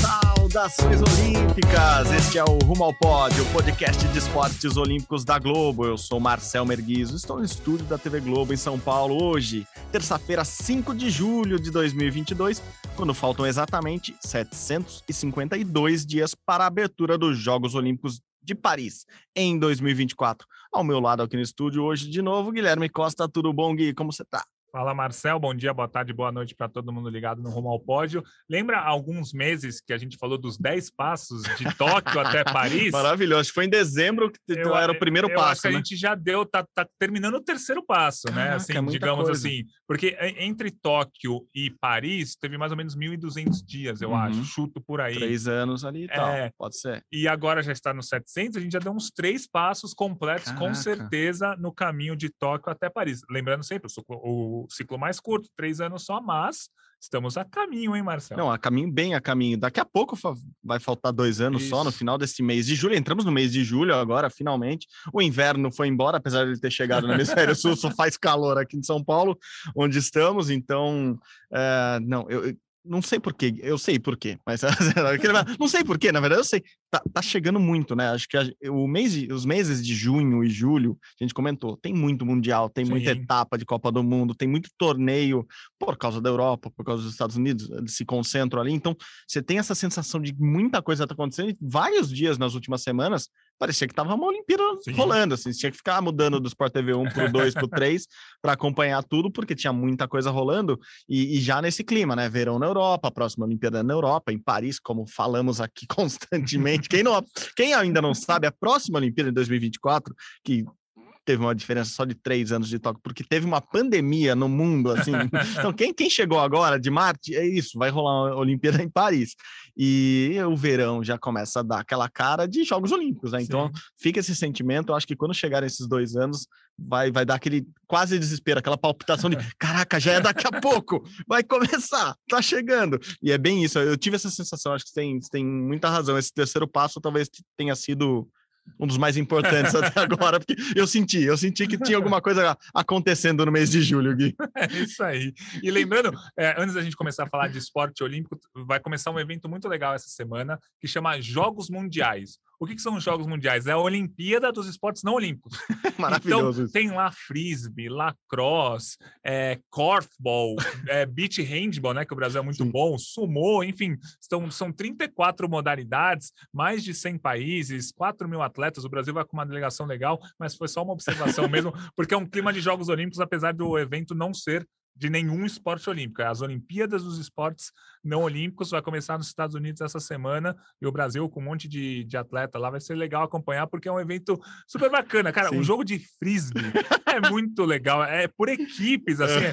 Saudações Olímpicas! Este é o Rumo ao Pódio, o podcast de esportes olímpicos da Globo. Eu sou Marcel Merguizo, estou no estúdio da TV Globo em São Paulo hoje, terça-feira, 5 de julho de 2022, quando faltam exatamente 752 dias para a abertura dos Jogos Olímpicos de Paris em 2024. Ao meu lado aqui no estúdio hoje de novo, Guilherme Costa. Tudo bom, Gui? Como você tá? Fala Marcel, bom dia, boa tarde, boa noite para todo mundo ligado no Rumo ao Pódio. Lembra alguns meses que a gente falou dos 10 passos de Tóquio até Paris? Maravilhoso, foi em dezembro que eu, era o primeiro eu passo. Acho que né? a gente já deu, tá, tá, terminando o terceiro passo, Caraca, né? Assim, é digamos coisa. assim, porque entre Tóquio e Paris teve mais ou menos 1.200 dias, eu Uhum. acho, chuto por aí. Três anos ali e tal, É. pode ser. E agora já está nos 700, a gente já deu uns três passos completos, com Caraca. certeza, no caminho de Tóquio até Paris. Lembrando sempre, o o ciclo mais curto, três anos só, mas estamos a caminho, hein, Marcelo? Não, a caminho, bem a caminho. Daqui a pouco fa- vai faltar dois anos só, no Isso. final desse mês de julho. Entramos no mês de julho agora, finalmente. O inverno foi embora, apesar de ele ter chegado no hemisfério sul, só faz calor aqui em São Paulo, onde estamos. Então, é, não, eu não sei porquê, eu sei porquê, mas não sei porquê, na verdade eu sei. Tá, tá chegando muito, né? Acho que a- o mês, de- os meses de junho e julho, a gente comentou, tem muito mundial, tem muita Sim. etapa de Copa do Mundo, tem muito torneio por causa da Europa, por causa dos Estados Unidos, eles se concentram ali. Então, você tem essa sensação de muita coisa tá acontecendo. E vários dias nas últimas semanas, parecia que tava uma Olimpíada Sim. rolando, assim. Você tinha que ficar mudando do Sport TV 1 pro 2 pro 3 para acompanhar tudo, porque tinha muita coisa rolando. E, e já nesse clima, né? Verão na Europa, a próxima Olimpíada na Europa, em Paris, como falamos aqui constantemente. Quem, não, quem ainda não sabe, a próxima Olimpíada em 2024, que teve uma diferença só de três anos de toque, porque teve uma pandemia no mundo, assim. Então, quem, quem chegou agora de Marte, é isso, vai rolar uma Olimpíada em Paris. E o verão já começa a dar aquela cara de Jogos Olímpicos, né? Então, Sim. fica esse sentimento. Eu acho que quando chegarem esses dois anos, vai, vai dar aquele quase desespero, aquela palpitação de caraca, já é daqui a pouco, vai começar, tá chegando. E é bem isso. Eu tive essa sensação, acho que tem, você tem muita razão. Esse terceiro passo talvez tenha sido um dos mais importantes até agora, porque eu senti, eu senti que tinha alguma coisa acontecendo no mês de julho, Gui. É isso aí. E lembrando, é, antes da gente começar a falar de esporte olímpico, vai começar um evento muito legal essa semana que chama Jogos Mundiais. O que, que são os Jogos Mundiais? É a Olimpíada dos Esportes Não Olímpicos. Maravilhoso Então, tem lá frisbee, lacrosse, é, korfball, é, beach handball, né, que o Brasil é muito Sim. bom, sumô, enfim, estão, são 34 modalidades, mais de 100 países, 4 mil atletas, o Brasil vai com uma delegação legal, mas foi só uma observação mesmo, porque é um clima de Jogos Olímpicos, apesar do evento não ser de nenhum esporte olímpico. É as Olimpíadas dos Esportes Não Olímpicos vai começar nos Estados Unidos essa semana e o Brasil com um monte de, de atleta lá vai ser legal acompanhar porque é um evento super bacana. Cara, Sim. o jogo de frisbee é muito legal. É por equipes, assim.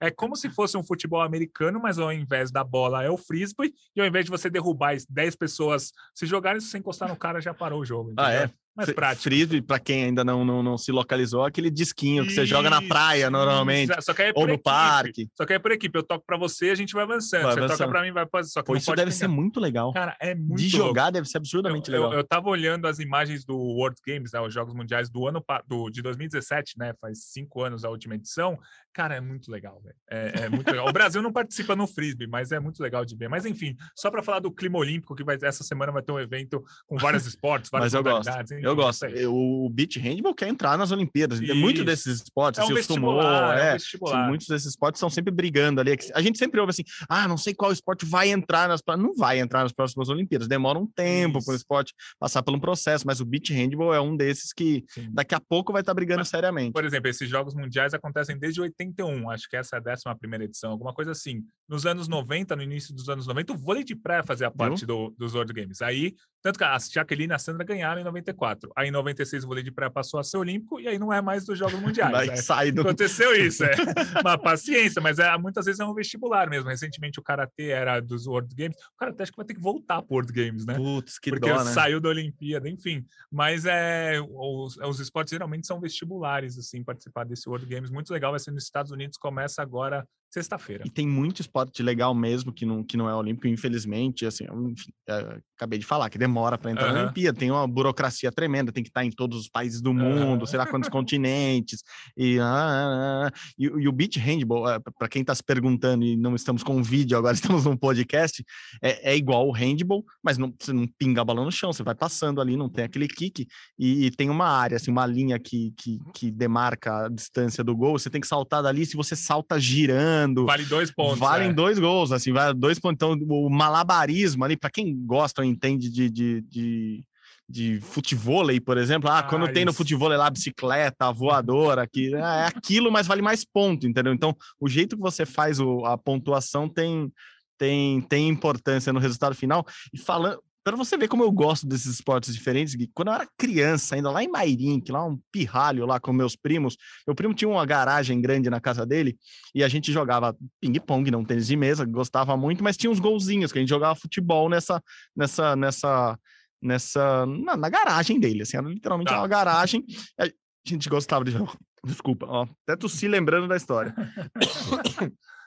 É, é como se fosse um futebol americano, mas ao invés da bola é o frisbee e ao invés de você derrubar 10 pessoas se jogarem, se você encostar no cara já parou o jogo. Ah, entendeu? é? Mais prático. Frisbee, para quem ainda não, não, não se localizou, aquele disquinho que você joga na Isso, praia normalmente, isso. Só que é ou no equipe. parque. Só que é por equipe. Eu toco pra você, a gente vai avançando. Vai você avançando. toca pra mim, vai fazer. Só que Pô, isso deve pegar. ser muito legal. Cara, é muito De louco. jogar deve ser absurdamente eu, legal. Eu, eu tava olhando as imagens do World Games, né, os Jogos Mundiais do ano do, de 2017, né? Faz cinco anos a última edição. Cara, é muito legal, velho. É, é muito legal. O Brasil não participa no frisbee, mas é muito legal de ver. Mas enfim, só para falar do clima olímpico, que vai essa semana vai ter um evento com vários esportes, várias modalidades. Eu gosto. Eu- O beach handball quer entrar nas Olimpíadas. Muito Isso. desses esportes, É um assim, o sumô, vestibular, é um é, vestibular. Sim, muitos desses esportes estão sempre brigando ali. A gente sempre ouve assim: ah, não sei qual esporte vai entrar nas. Não vai entrar nas próximas Olimpíadas. Demora um tempo para o esporte passar por um processo, mas o beach handball é um desses que Sim. daqui a pouco vai estar brigando Mas, seriamente. Por exemplo, esses Jogos Mundiais acontecem desde 81, acho que essa é a 11 primeira edição, alguma coisa assim. Nos anos 90, no início dos anos 90, o vôlei de praia fazia parte do, dos World Games. Aí, tanto que a Jaqueline e a Sandra ganharam em 94. Aí, em 96, o vôlei de praia passou a ser olímpico e aí não é mais dos Jogos Mundiais. Sair do. Aconteceu isso, é. Uma paciência, mas é, muitas vezes é um vestibular mesmo. Recentemente o Karatê era dos World Games. O Karatê acho que vai ter que voltar para World Games, né? Putz, que porque dó, né? saiu da Olimpíada, enfim. Mas é, os, os esportes geralmente são vestibulares, assim, participar desse World Games. Muito legal, vai ser nos Estados Unidos, começa agora Sexta-feira. E tem muito esporte legal mesmo que não, que não é olímpico, infelizmente. Assim, enfim, é, acabei de falar que demora para entrar uhum. na Olimpíada, tem uma burocracia tremenda, tem que estar em todos os países do mundo, uhum. sei lá quantos continentes. E, ah, ah, ah. e, e, o beach handball, é, para quem está se perguntando e não estamos com vídeo, agora estamos num podcast, é, é igual o handball, mas não, você não pinga a bola no chão, você vai passando ali, não tem aquele kick, e, e tem uma área, assim, uma linha que, que, que demarca a distância do gol, você tem que saltar dali, se você salta girando Vale dois pontos. Valem é. dois gols, assim, vale dois pontos. Então, o malabarismo ali, para quem gosta ou entende de, de, de de futevôlei, por exemplo. Ah, quando ah, tem no futevôlei lá bicicleta, voadora, que é aquilo, mas vale mais ponto, entendeu? Então, o jeito que você faz o, a pontuação tem tem tem importância no resultado final. E falando, para você ver como eu gosto desses esportes diferentes, Gui, quando eu era criança, ainda lá em Mairink, lá um pirralho lá com meus primos, meu primo tinha uma garagem grande na casa dele e a gente jogava ping-pong, não tênis de mesa, gostava muito, mas tinha uns golzinhos que a gente jogava futebol nessa, nessa, nessa, nessa, na, na garagem dele, assim, era literalmente tá. uma garagem. A gente gostava de jogar. Desculpa, ó, até tossi lembrando da história.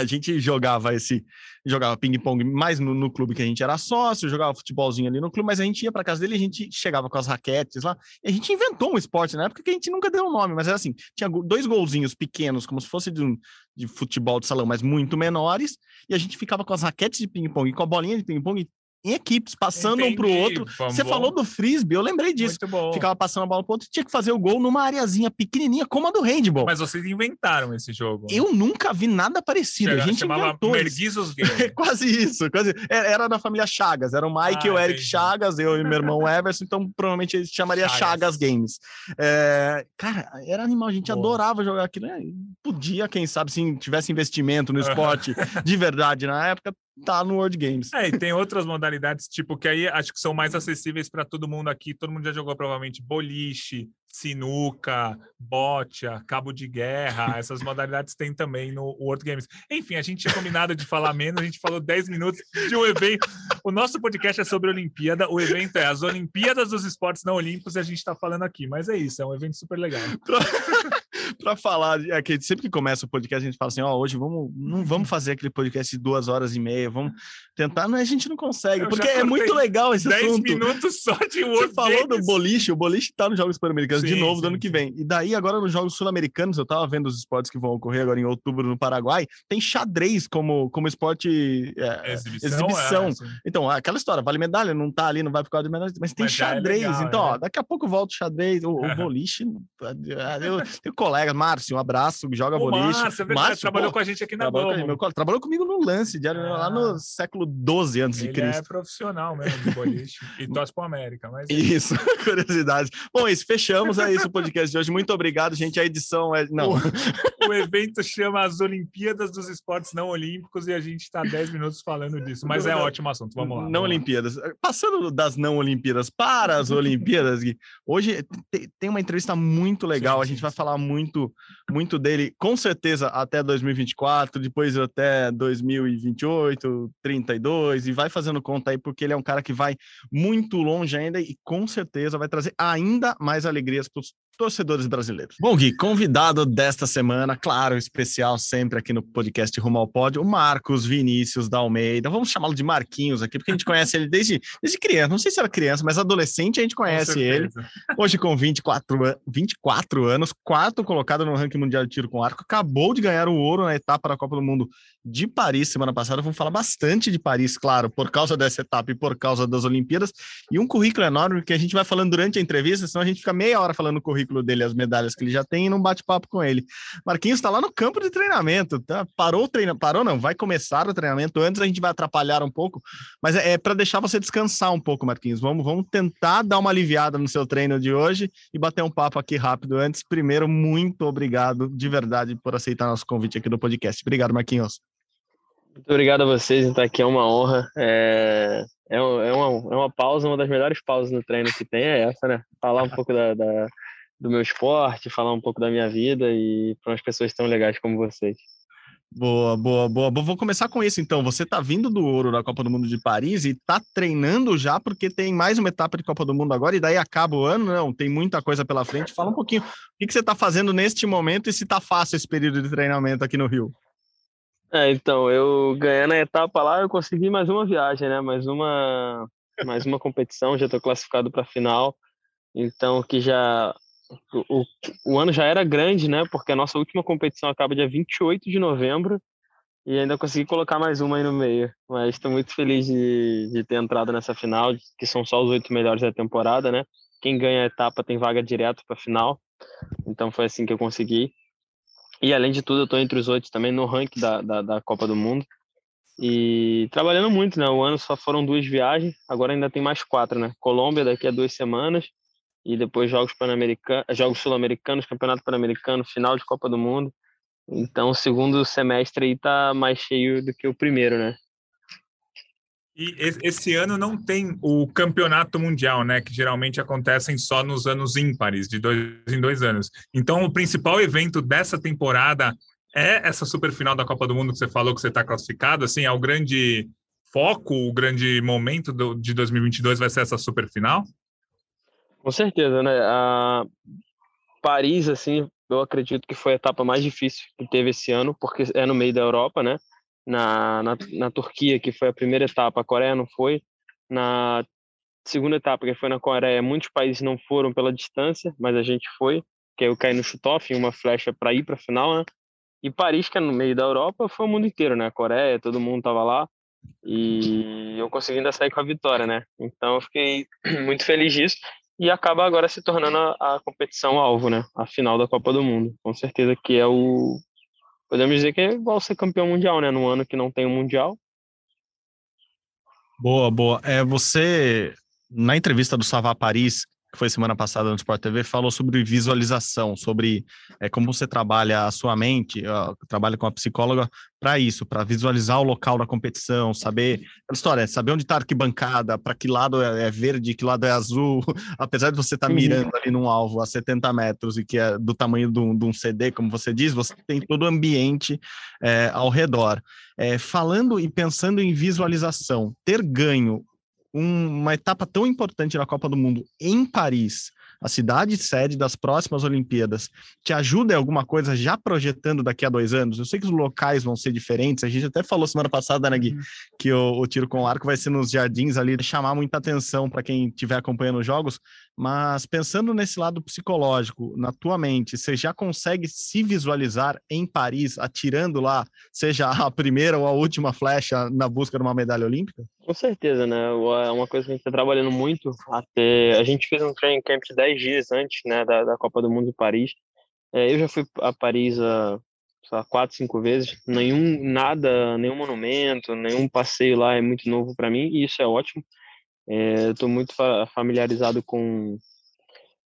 a gente jogava esse jogava ping-pong mais no, no, clube que a gente era sócio, jogava futebolzinho ali no clube, mas a gente ia para casa dele, a gente chegava com as raquetes lá, e a gente inventou um esporte na época que a gente nunca deu um nome, mas era assim, tinha dois golzinhos pequenos, como se fosse de, um, de futebol de salão, mas muito menores, e a gente ficava com as raquetes de ping-pong, com a bolinha de ping-pong em equipes, passando Entendi, um pro outro. Você bom. falou do frisbee, eu lembrei disso. Ficava passando a bola pro outro e tinha que fazer o gol numa areazinha pequenininha, como a do handball. Mas vocês inventaram esse jogo. Eu nunca vi nada parecido. Chega, a gente inventou. quase isso. Quase... Era da família Chagas. Era o Mike ah, e o Eric entendi. Chagas, eu e meu irmão Everson, então provavelmente ele chamaria Chagas, Chagas Games. É... Cara, era animal, a gente Boa. adorava jogar aquilo. Né? Podia, quem sabe, se tivesse investimento no esporte de verdade na época, tá no World Games. É, e tem outras modalidades, tipo, que aí acho que são mais acessíveis para todo mundo aqui. Todo mundo já jogou provavelmente boliche, sinuca, bocha, cabo de guerra. Essas modalidades tem também no World Games. Enfim, a gente tinha combinado de falar menos, a gente falou 10 minutos de um evento. O nosso podcast é sobre Olimpíada, o evento é as Olimpíadas dos Esportes Não Olímpicos e a gente está falando aqui. Mas é isso, é um evento super legal. para falar, é que sempre que começa o podcast, a gente fala assim: ó, oh, hoje vamos, não vamos fazer aquele podcast de duas horas e meia, vamos tentar, mas a gente não consegue, Eu porque é muito legal esse 10 assunto. 10 minutos só de World Você falou do boliche, o boliche tá nos Jogos Pan-Americanos de novo sim, do ano que vem. E daí, agora nos Jogos Sul-Americanos, eu tava vendo os esportes que vão ocorrer agora em outubro no Paraguai, tem xadrez como, como esporte é, exibição. exibição. É, então, aquela história, vale medalha, não tá ali, não vai por causa de medalha, mas tem mas é xadrez. É legal, então, ó, daqui a pouco volta o xadrez, o, o boliche. Eu tenho colega, Márcio, um abraço, joga Ô, boliche. Márcio, é verdade, Márcio, trabalhou pô, com a gente aqui na trabalhou, com, trabalhou comigo no lance, diário, ah, lá no século 12 antes de Cristo. é profissional mesmo de boliche e torce para América. Mas... É isso, curiosidade. Bom, é isso, fechamos, é isso o podcast de hoje. Muito obrigado, gente. A edição é... Não. O, o evento chama as Olimpíadas dos Esportes Não Olímpicos e a gente está 10 minutos falando disso, mas é ótimo assunto, vamos lá. Não vamos Olimpíadas. Lá. Passando das não Olimpíadas para as Olimpíadas, Gui, hoje tem uma entrevista muito legal, sim, a gente sim, vai sim. falar muito, muito dele, com certeza até 2024, depois até 2028, 32, e vai fazendo conta aí, porque ele é um cara que vai muito longe ainda e com certeza vai trazer ainda mais alegrias para os torcedores brasileiros. Bom, Gui, convidado desta semana, claro, especial sempre aqui no podcast Rumo ao Pódio, o Marcos Vinícius da Almeida. Vamos chamá-lo de Marquinhos aqui, porque a gente conhece ele desde, desde criança. Não sei se era criança, mas adolescente a gente conhece ele. Hoje com 24, 24 anos, quarto colocado no ranking mundial de tiro com arco, acabou de ganhar o ouro na etapa da Copa do Mundo de Paris semana passada. Vamos falar bastante de Paris, claro, por causa dessa etapa e por causa das Olimpíadas. E um currículo enorme que a gente vai falando durante a entrevista, senão a gente fica meia hora falando o currículo dele, as medalhas que ele já tem e não bate papo com ele. Marquinhos está lá no campo de treinamento, tá? Parou o treinamento, parou não, vai começar o treinamento. Antes a gente vai atrapalhar um pouco, mas é, é para deixar você descansar um pouco, Marquinhos. Vamos, vamos tentar dar uma aliviada no seu treino de hoje e bater um papo aqui rápido antes. Primeiro, muito obrigado de verdade por aceitar nosso convite aqui do podcast. Obrigado, Marquinhos. Muito obrigado a vocês, então aqui é uma honra. É, é, é, uma, é uma pausa, uma das melhores pausas no treino que tem é essa, né? Falar um pouco da, da do meu esporte, falar um pouco da minha vida e para umas pessoas tão legais como vocês. Boa, boa, boa. Vou começar com isso então. Você está vindo do ouro da Copa do Mundo de Paris e está treinando já porque tem mais uma etapa de Copa do Mundo agora e daí acaba o ano, não? Tem muita coisa pela frente. Fala um pouquinho o que, que você está fazendo neste momento e se está fácil esse período de treinamento aqui no Rio. É, então, eu ganhando a etapa lá, eu consegui mais uma viagem, né? Mais uma, mais uma competição, já estou classificado para a final. Então, que já o, o ano já era grande, né? Porque a nossa última competição acaba dia 28 de novembro e ainda consegui colocar mais uma aí no meio. Mas estou muito feliz de, de ter entrado nessa final, que são só os oito melhores da temporada, né? Quem ganha a etapa tem vaga direto para a final. Então foi assim que eu consegui. E além de tudo, eu estou entre os oito também no ranking da, da, da, Copa do Mundo. E trabalhando muito, né? O ano só foram duas viagens, agora ainda tem mais quatro, né? Colômbia daqui a duas semanas e depois Jogos Pan-Americanos, Jogos Sul-Americanos, Campeonato Pan-Americano, final de Copa do Mundo. Então, o segundo semestre aí tá mais cheio do que o primeiro, né? E esse ano não tem o campeonato mundial, né? Que geralmente acontecem só nos anos ímpares, de dois em dois anos. Então, o principal evento dessa temporada é essa super final da Copa do Mundo que você falou que você está classificado. Assim, é o grande foco, o grande momento do, de 2022 vai ser essa super final? Com certeza, né? A Paris, assim, eu acredito que foi a etapa mais difícil que teve esse ano, porque é no meio da Europa, né? Na, na, na Turquia, que foi a primeira etapa, a Coreia não foi. Na segunda etapa, que foi na Coreia, muitos países não foram pela distância, mas a gente foi, que eu caí no chutoff, uma flecha para ir para a final, né? E Paris, que é no meio da Europa, foi o mundo inteiro, né? A Coreia, todo mundo tava lá. E eu consegui ainda sair com a vitória, né? Então eu fiquei muito feliz disso. E acaba agora se tornando a, a competição alvo, né? A final da Copa do Mundo. Com certeza que é o, podemos dizer que é igual ser campeão mundial, né? No ano que não tem o um mundial. Boa, boa. É, você, na entrevista do Savá Paris, que foi semana passada no Sport TV, falou sobre visualização, sobre é, como você trabalha a sua mente, ó, trabalha com a psicóloga para isso, para visualizar o local da competição, saber a história, saber onde está a arquibancada, para que lado é, é, verde, que lado é azul, apesar de você estar tá mirando ali num alvo a 70 metros e que é do tamanho de um, de um CD, como você diz, você tem todo o ambiente é, ao redor. É, falando e pensando em visualização, ter ganho um, uma etapa tão importante na Copa do Mundo em Paris, a cidade sede das próximas Olimpíadas, te ajuda em alguma coisa já projetando daqui a dois anos? Eu sei que os locais vão ser diferentes, a gente até falou semana passada, né, Gui, uhum. que o, o, tiro com arco vai ser nos jardins ali, chamar muita atenção para quem estiver acompanhando os jogos, mas pensando nesse lado psicológico, na tua mente, você já consegue se visualizar em Paris, atirando lá, seja a primeira ou a última flecha na busca de uma medalha olímpica? Com certeza, né? É uma coisa que a gente está trabalhando muito. Até a gente fez um training camp de 10 dias antes, né, da, da Copa do Mundo em Paris. É, eu já fui a Paris a lá, quatro, cinco vezes. Nenhum, nada, nenhum monumento, nenhum passeio lá é muito novo para mim e isso é ótimo. É, Estou muito fa familiarizado com,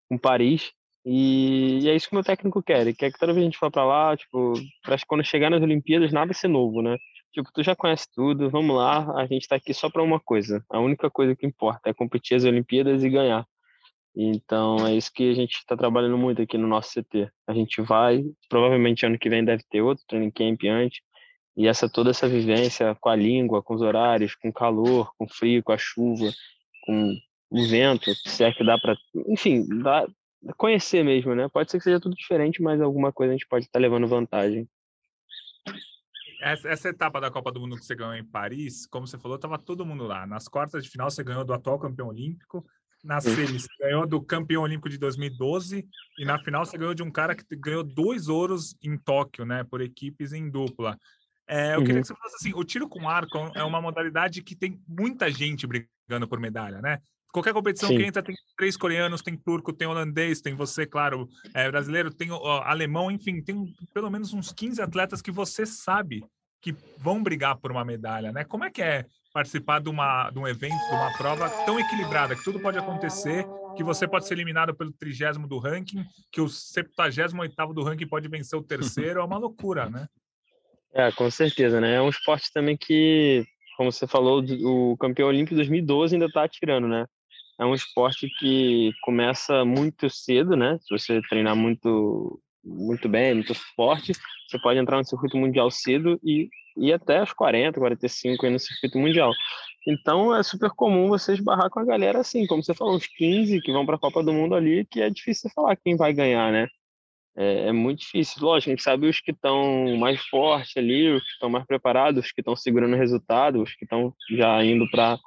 com Paris e, e, é isso que o meu técnico quer. Ele quer que toda vez a gente for para lá, tipo, para quando chegar nas Olimpíadas nada ser novo, né? Tipo, tu já conhece tudo, vamos lá, a gente está aqui só para uma coisa. A única coisa que importa é competir as Olimpíadas e ganhar. Então é isso que a gente está trabalhando muito aqui no nosso CT. A gente vai, provavelmente ano que vem deve ter outro training camp antes, e essa toda essa vivência com a língua, com os horários, com o calor, com o frio, com a chuva, com o vento, se é que dá para, enfim, dá conhecer mesmo, né? Pode ser que seja tudo diferente, mas alguma coisa a gente pode estar tá levando vantagem. Essa, essa, etapa da Copa do Mundo que você ganhou em Paris, como você falou, estava todo mundo lá. Nas quartas de final, você ganhou do atual campeão olímpico. Na semis, você ganhou do campeão olímpico de 2012. E na final, você ganhou de um cara que ganhou dois ouros em Tóquio, né? Por equipes em dupla. É, eu uhum. queria que você falasse assim: o tiro com arco é uma modalidade que tem muita gente brigando por medalha, né? Qualquer competição Sim. que entra tem três coreanos, tem turco, tem holandês, tem você, claro, é, brasileiro, tem ó, alemão, enfim, tem pelo menos uns 15 atletas que você sabe que vão brigar por uma medalha, né? Como é que é participar de, uma, de um evento, de uma prova tão equilibrada, que tudo pode acontecer, que você pode ser eliminado pelo trigésimo do ranking, que o 78 oitavo do ranking pode vencer o terceiro, é uma loucura, né? É, com certeza, né? É um esporte também que, como você falou, o campeão olímpico 2012 ainda está atirando, né? É um esporte que começa muito cedo, né? Se você treinar muito, muito bem, muito forte, você pode entrar no circuito mundial cedo e ir até os 40, 45 aí no circuito mundial. Então é super comum você esbarrar com a galera assim, como você falou, uns 15 que vão para a Copa do Mundo ali, que é difícil falar quem vai ganhar, né? É, é, muito difícil. Lógico, a gente sabe os que estão mais fortes ali, os que estão mais preparados, os que estão segurando o resultado, os que estão já indo para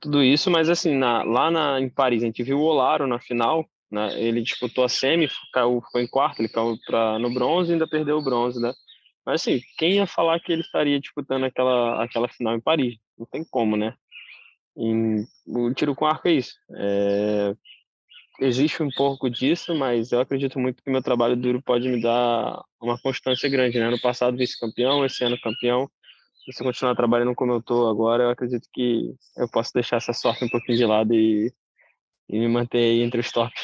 tudo isso, mas assim, na, lá na, em Paris, a gente viu o Olaro na final, né? ele disputou a semi, caiu, foi em quarto, ele caiu pra, no bronze e ainda perdeu o bronze, né? Mas assim, quem ia falar que ele estaria disputando aquela, aquela final em Paris? Não tem como, né? Em, o tiro com arco é isso. É, existe um pouco disso, mas eu acredito muito que meu trabalho duro pode me dar uma constância grande, né? No passado vice-campeão, esse ano campeão. Se eu continuar trabalhando como eu estou agora, eu acredito que eu posso deixar essa sorte um pouquinho de lado e, e me manter entre os tops.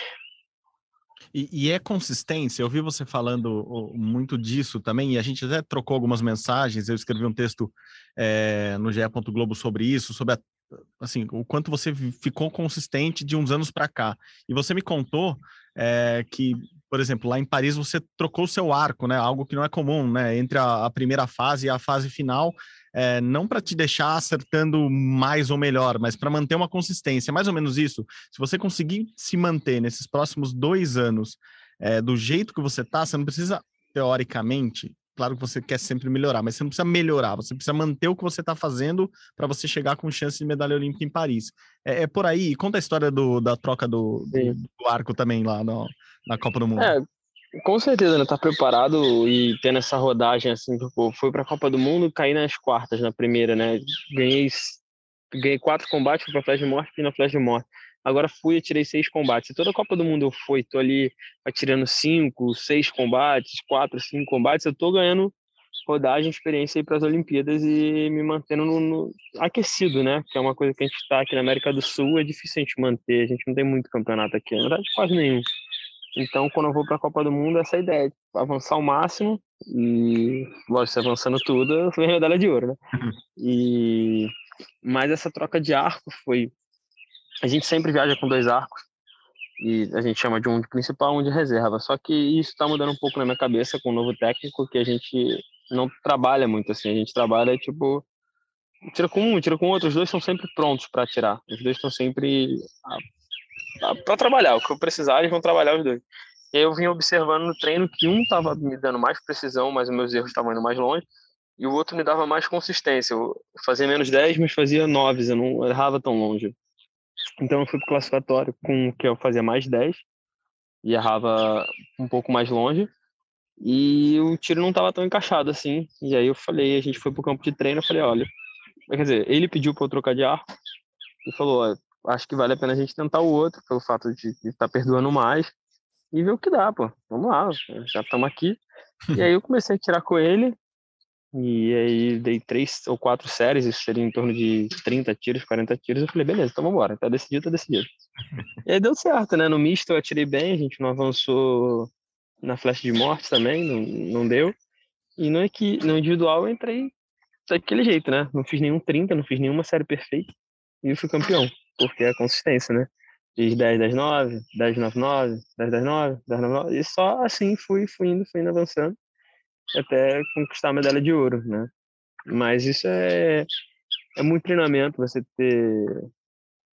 E, e, é consistência. Eu vi você falando muito disso também, e a gente até trocou algumas mensagens. Eu escrevi um texto é, no GE. Globo sobre isso, sobre a assim, o quanto você ficou consistente de uns anos para cá. E você me contou é, que, por exemplo, lá em Paris você trocou seu arco, né? Algo que não é comum, né? Entre a, a primeira fase e a fase final, é, não para te deixar acertando mais ou melhor, mas para manter uma consistência. Mais ou menos isso. Se você conseguir se manter nesses próximos dois anos é, do jeito que você está, você não precisa teoricamente claro que você quer sempre melhorar, mas você não precisa melhorar, você precisa manter o que você está fazendo para você chegar com chance de medalha olímpica em Paris. É, é por aí. Conta a história do, da troca do, do, do, arco também lá no, na Copa do Mundo. É, com certeza, né? Tá preparado e tendo essa rodagem assim, tipo, foi para a Copa do Mundo, caí nas quartas na primeira, né? Ganhei ganhei quatro combates, fui para Flash de Morte e na Flash de Morte. Agora fui e tirei seis combates. E toda a Copa do Mundo eu fui, tô ali atirando cinco, seis combates, quatro, cinco combates. Eu tô ganhando rodagem, experiência aí para as Olimpíadas e me mantendo no, no, aquecido, né? Que é uma coisa que a gente está aqui na América do Sul, é difícil a gente manter. A gente não tem muito campeonato aqui, na verdade, quase nenhum. Então, quando eu vou para a Copa do Mundo, essa é a ideia, avançar ao máximo e, lógico, avançando tudo, foi medalha de ouro, né? Uhum. E mas essa troca de arco foi a gente sempre viaja com dois arcos e a gente chama de um de principal, um de reserva. Só que isso está mudando um pouco na minha cabeça com o novo técnico, que a gente não trabalha muito assim. A gente trabalha tipo tira com um, tira com outro. Os dois estão sempre prontos para tirar. Os dois estão sempre para trabalhar. O que eu precisar, eles vão trabalhar os dois. E eu vim observando no treino que um estava me dando mais precisão, mas os meus erros estavam indo mais longe. E o outro me dava mais consistência. Eu fazia menos 10, mas fazia 9, eu não errava tão longe. Então eu fui pro classificatório com que eu fazia mais 10 e errava um pouco mais longe. E o tiro não estava tão encaixado assim. E aí eu falei, a gente foi pro campo de treino, eu falei, olha, quer dizer, ele pediu para eu trocar de arco e falou, acho que vale a pena a gente tentar o outro, pelo fato de estar tá perdoando mais e ver o que dá, pô. Vamos lá, já estamos aqui. E aí eu comecei a tirar com ele e aí dei três ou quatro séries, isso seria em torno de 30 tiros, 40 tiros. Eu falei, beleza, então vamos embora, tá decidido, tá decidido. e aí deu certo, né? No misto eu atirei bem, a gente não avançou na flecha de morte também, não, não deu. E no, aqui, no individual eu entrei daquele jeito, né? Não fiz nenhum 30, não fiz nenhuma série perfeita e eu fui campeão, porque é a consistência, né? Fiz 10, 10, 9, 10, 9, 9, 10, 10, 9, 10, 9, 9, e só assim fui, fui indo, fui indo avançando até conquistar a medalha de ouro, né? Mas isso é, é muito treinamento, você ter,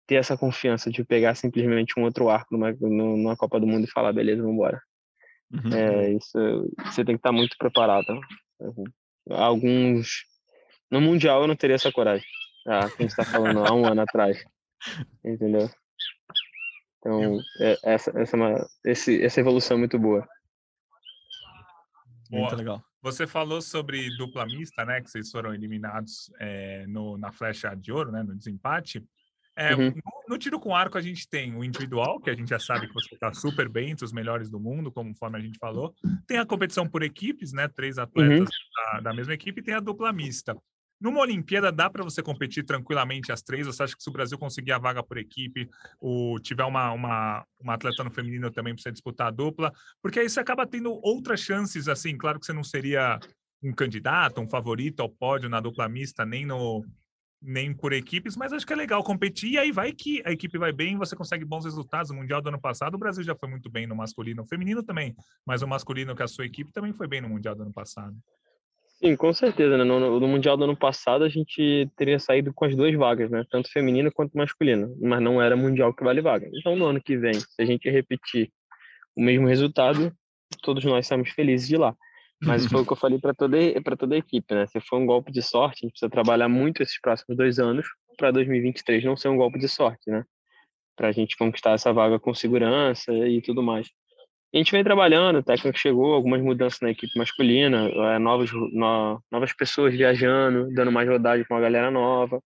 ter essa confiança de pegar simplesmente um outro arco numa, numa Copa do Mundo e falar, beleza, vamos embora. Uhum. É, isso, você tem que estar muito preparado. Alguns... No Mundial eu não teria essa coragem. Ah, quem está falando há um ano atrás. Entendeu? Então, é, essa, essa, é esse, essa evolução é muito boa. Muito legal. Você falou sobre dupla mista, né? Que vocês foram eliminados é, no, na flecha de ouro, né? No desempate. É, uhum. no, no, tiro com arco a gente tem o individual, que a gente já sabe que você está super bem entre os melhores do mundo, conforme a gente falou. Tem a competição por equipes, né? Três atletas uhum. da, da, mesma equipe, e tem a dupla mista. Numa Olimpíada, dá para você competir tranquilamente as três? Você acha que se o Brasil conseguir a vaga por equipe, ou tiver uma, uma, uma atleta no feminino também para você disputar a dupla? Porque aí você acaba tendo outras chances, assim. Claro que você não seria um candidato, um favorito ao pódio na dupla mista, nem no nem por equipes, mas acho que é legal competir. E aí vai que a equipe vai bem, você consegue bons resultados. No Mundial do ano passado, o Brasil já foi muito bem no masculino, feminino também, mas o masculino que a sua equipe também foi bem no Mundial do ano passado. Sim, com certeza, né? No, no, Mundial do ano passado a gente teria saído com as duas vagas, né? Tanto feminino quanto masculino, mas não era Mundial que vale vaga. Então no ano que vem, se a gente repetir o mesmo resultado, todos nós saímos felizes de lá. Mas foi o que eu falei para toda, toda a equipe, né? Se for um golpe de sorte, a gente precisa trabalhar muito esses próximos dois anos para 2023 não ser um golpe de sorte, né? Para a gente conquistar essa vaga com segurança e tudo mais. A gente vem trabalhando, o técnico chegou, algumas mudanças na equipe masculina, é, novos, no, novas pessoas viajando, dando mais rodagem com a galera nova,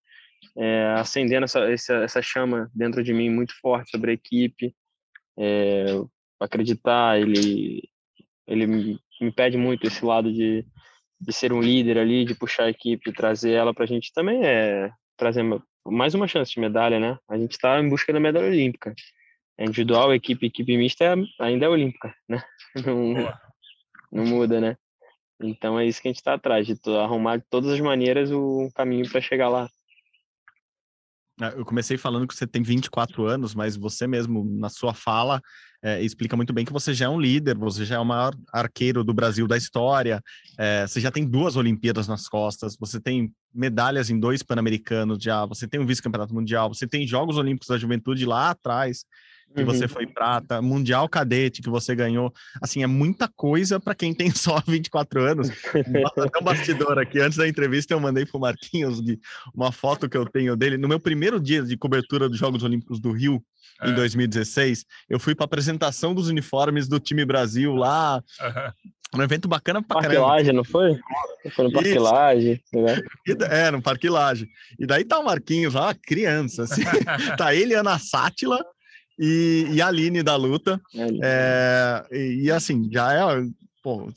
é, acendendo essa, essa, essa, chama dentro de mim muito forte sobre a equipe. É, acreditar, ele, ele me, me pede muito esse lado de, de ser um líder ali, de puxar a equipe, trazer ela para a gente também é trazer mais uma chance de medalha, né? A gente está em busca da medalha olímpica. É individual, equipe, equipe mista é, ainda é olímpica, né? Não, não muda, né? Então é isso que a gente está atrás, de arrumar de todas as maneiras o caminho para chegar lá. É, eu comecei falando que você tem 24 anos, mas você mesmo, na sua fala, é, explica muito bem que você já é um líder, você já é o maior arqueiro do Brasil da história, é, você já tem duas Olimpíadas nas costas, você tem medalhas em dois Pan-Americanos já, você tem um vice-campeonato mundial, você tem Jogos Olímpicos da Juventude lá atrás, que uhum. você foi prata, Mundial Cadete que você ganhou. Assim, é muita coisa para quem tem só 24 anos. Até um bastidor aqui, antes da entrevista eu mandei pro Marquinhos uma foto que eu tenho dele. No meu primeiro dia de cobertura dos Jogos Olímpicos do Rio, é. em 2016, eu fui para apresentação dos uniformes do time Brasil lá. Uhum. Um evento bacana pra Parque caramba. Laje, não foi? Foi no Parque Laje, né? É, no Parque Laje. E daí tá o Marquinhos lá, criança, assim. tá ele e Ana Sátila, e, e a Aline da luta. É, e, e, assim, já é pô,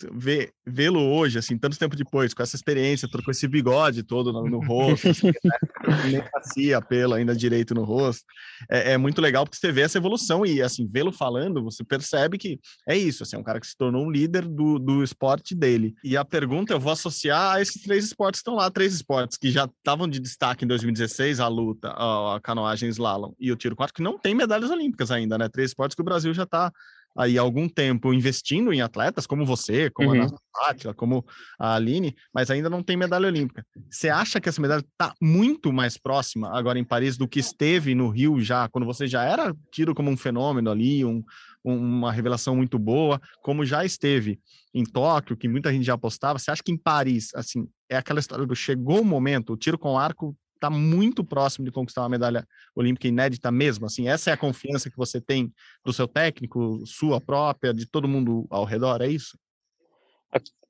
vê-lo hoje, assim, tanto tempo depois, com essa experiência, com esse bigode todo no, no rosto, assim, né? nem nascia pelo ainda direito no rosto, é, é, muito legal porque você vê essa evolução e, assim, vê-lo falando, você percebe que é isso, assim, é um cara que se tornou um líder do, do esporte dele. E a pergunta eu vou associar a esses três esportes estão lá, três esportes que já estavam de destaque em 2016, a luta, a, a canoagem slalom e o tiro quatro, que não tem medalhas olímpicas ainda, né? Três esportes que o Brasil já está aí algum tempo investindo em atletas como você, como uhum. a Nátila, como a Aline, mas ainda não tem medalha olímpica. Você acha que essa medalha está muito mais próxima agora em Paris do que esteve no Rio já, quando você já era tido como um fenômeno ali, um, uma revelação muito boa, como já esteve em Tóquio, que muita gente já apostava. Você acha que em Paris, assim, é aquela história do chegou o momento, o tiro com arco está muito próximo de conquistar uma medalha olímpica inédita mesmo. Assim, essa é a confiança que você tem do seu técnico, sua própria, de todo mundo ao redor, é isso?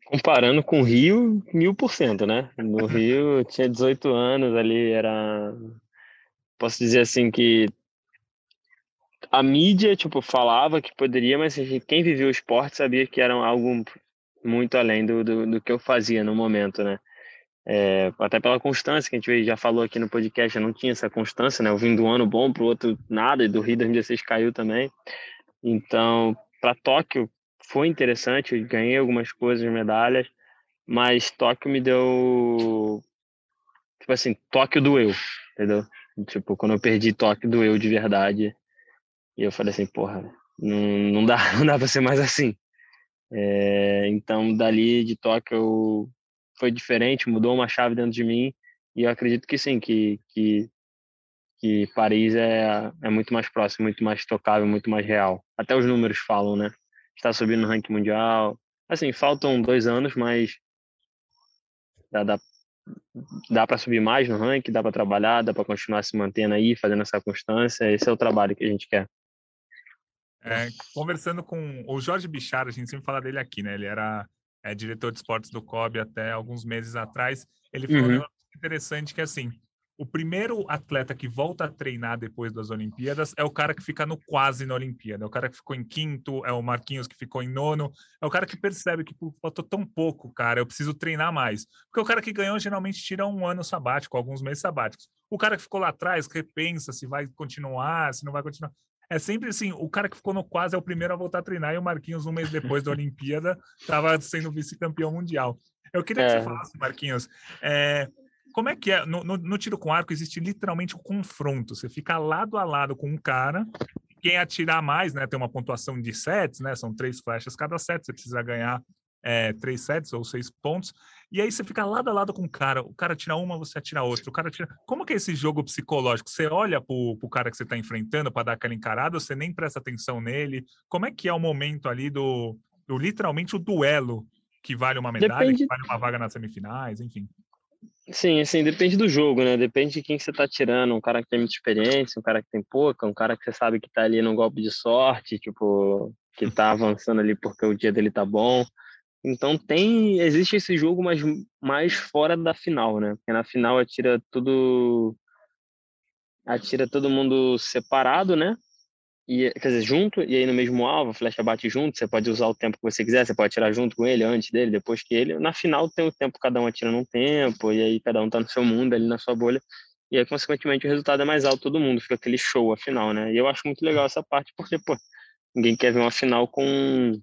Comparando com o Rio, mil por cento, né? No Rio, eu tinha 18 anos ali, era. Posso dizer assim que a mídia, tipo, falava que poderia, mas quem vivia o esporte sabia que era algo muito além do, do, do que eu fazia no momento, né? É, até pela constância que a gente já falou aqui no podcast, eu não tinha essa constância, né? Eu vim do ano bom para o outro nada, e do Rio 2016 caiu também. Então, para Tóquio foi interessante, eu ganhei algumas coisas, medalhas, mas Tóquio me deu. Tipo assim, Tóquio doeu, entendeu? Tipo, quando eu perdi Tóquio doeu de verdade. E eu falei assim, porra, não, não dá, não dá para ser mais assim. É, então, dali de Tóquio eu foi diferente, mudou uma chave dentro de mim e eu acredito que sim, que, que, que Paris é, é muito mais próximo, muito mais tocável, muito mais real. Até os números falam, né? Está subindo no ranking mundial. Assim, faltam dois anos, mas dá, dá, dá para subir mais no ranking, dá para trabalhar, dá para continuar se mantendo aí, fazendo essa constância. Esse é o trabalho que a gente quer. É, conversando com o Jorge Bichar, a gente sempre fala dele aqui, né? Ele era é diretor de esportes do COB até alguns meses atrás, ele falou uhum. um interessante que é assim, o primeiro atleta que volta a treinar depois das Olimpíadas é o cara que fica no quase na Olimpíada, é o cara que ficou em quinto, é o Marquinhos que ficou em nono, é o cara que percebe que faltou tão pouco, cara, eu preciso treinar mais. Porque o cara que ganhou geralmente tira um ano sabático, alguns meses sabáticos. O cara que ficou lá atrás repensa se vai continuar, se não vai continuar. É sempre assim, o cara que ficou no quase é o primeiro a voltar a treinar e o Marquinhos, um mês depois da Olimpíada, estava sendo vice-campeão mundial. Eu queria que você é. falasse, Marquinhos, é, como é que é? No, no, no, tiro com arco existe literalmente um confronto. Você fica lado a lado com um cara, quem atirar mais, né? Tem uma pontuação de sets, né? São três flechas cada set, você precisa ganhar é, três sets ou seis pontos. E aí você fica lado a lado com o cara. O cara tira uma, você atira outra. O cara tira. Como que é esse jogo psicológico? Você olha pro, pro cara que você está enfrentando para dar aquela encarada, ou você nem presta atenção nele? Como é que é o momento ali do, o, literalmente o duelo que vale uma medalha, depende... que vale uma vaga nas semifinais, enfim. Sim, assim, depende do jogo, né? Depende de quem você tá tirando. Um cara que tem muita experiência, um cara que tem pouca, um cara que você sabe que tá ali num golpe de sorte, tipo, que tá avançando ali porque o dia dele tá bom. Então tem, existe esse jogo, mas mais fora da final, né? Porque na final atira tudo atira todo mundo separado, né? E, quer dizer, junto, e aí no mesmo alvo, a flecha bate junto, você pode usar o tempo que você quiser, você pode atirar junto com ele, antes dele, depois que ele. Na final tem o tempo, cada um atira num tempo, e aí cada um tá no seu mundo, ali na sua bolha. E aí, consequentemente, o resultado é mais alto todo mundo, fica aquele show a final, né? E eu acho muito legal essa parte, porque, pô, ninguém quer ver uma final com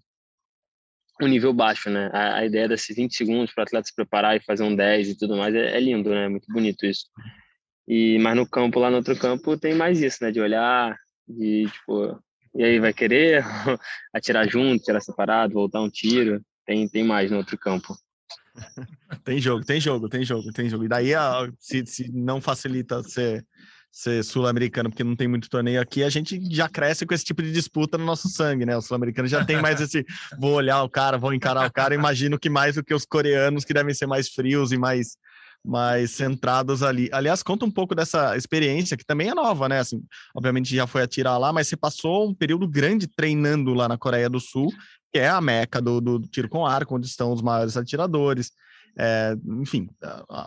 um nível baixo, né? A, a ideia desses 20 segundos para o atleta se preparar e fazer um 10 e tudo mais é, é lindo, né? Muito bonito isso. E, mas no campo, lá no outro campo, tem mais isso, né? De olhar, de tipo, e aí vai querer atirar junto, atirar separado, voltar um tiro. Tem, tem mais no outro campo. tem jogo, tem jogo, tem jogo, tem jogo. E daí, se, se não facilita ser, ser sul-americano, porque não tem muito torneio aqui, a gente já cresce com esse tipo de disputa no nosso sangue, né? O sul-americano já tem mais esse, vou olhar o cara, vou encarar o cara, imagino que mais do que os coreanos, que devem ser mais frios e mais mais centradas ali. Aliás, conta um pouco dessa experiência, que também é nova, né? Assim, obviamente já foi atirar lá, mas você passou um período grande treinando lá na Coreia do Sul, que é a meca do, do tiro com arco, onde estão os maiores atiradores. É, enfim,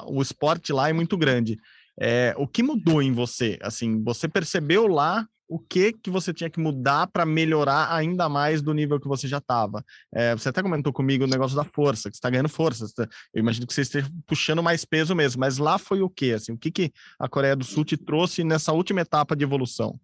o esporte lá é muito grande. É, o que mudou em você? Assim, você percebeu lá o que que você tinha que mudar para melhorar ainda mais do nível que você já estava. É, você até comentou comigo o negócio da força, que está ganhando força. Tá, eu imagino que você esteja puxando mais peso mesmo, mas lá foi o que? Assim, o que, que a Coreia do Sul te trouxe nessa última etapa de evolução?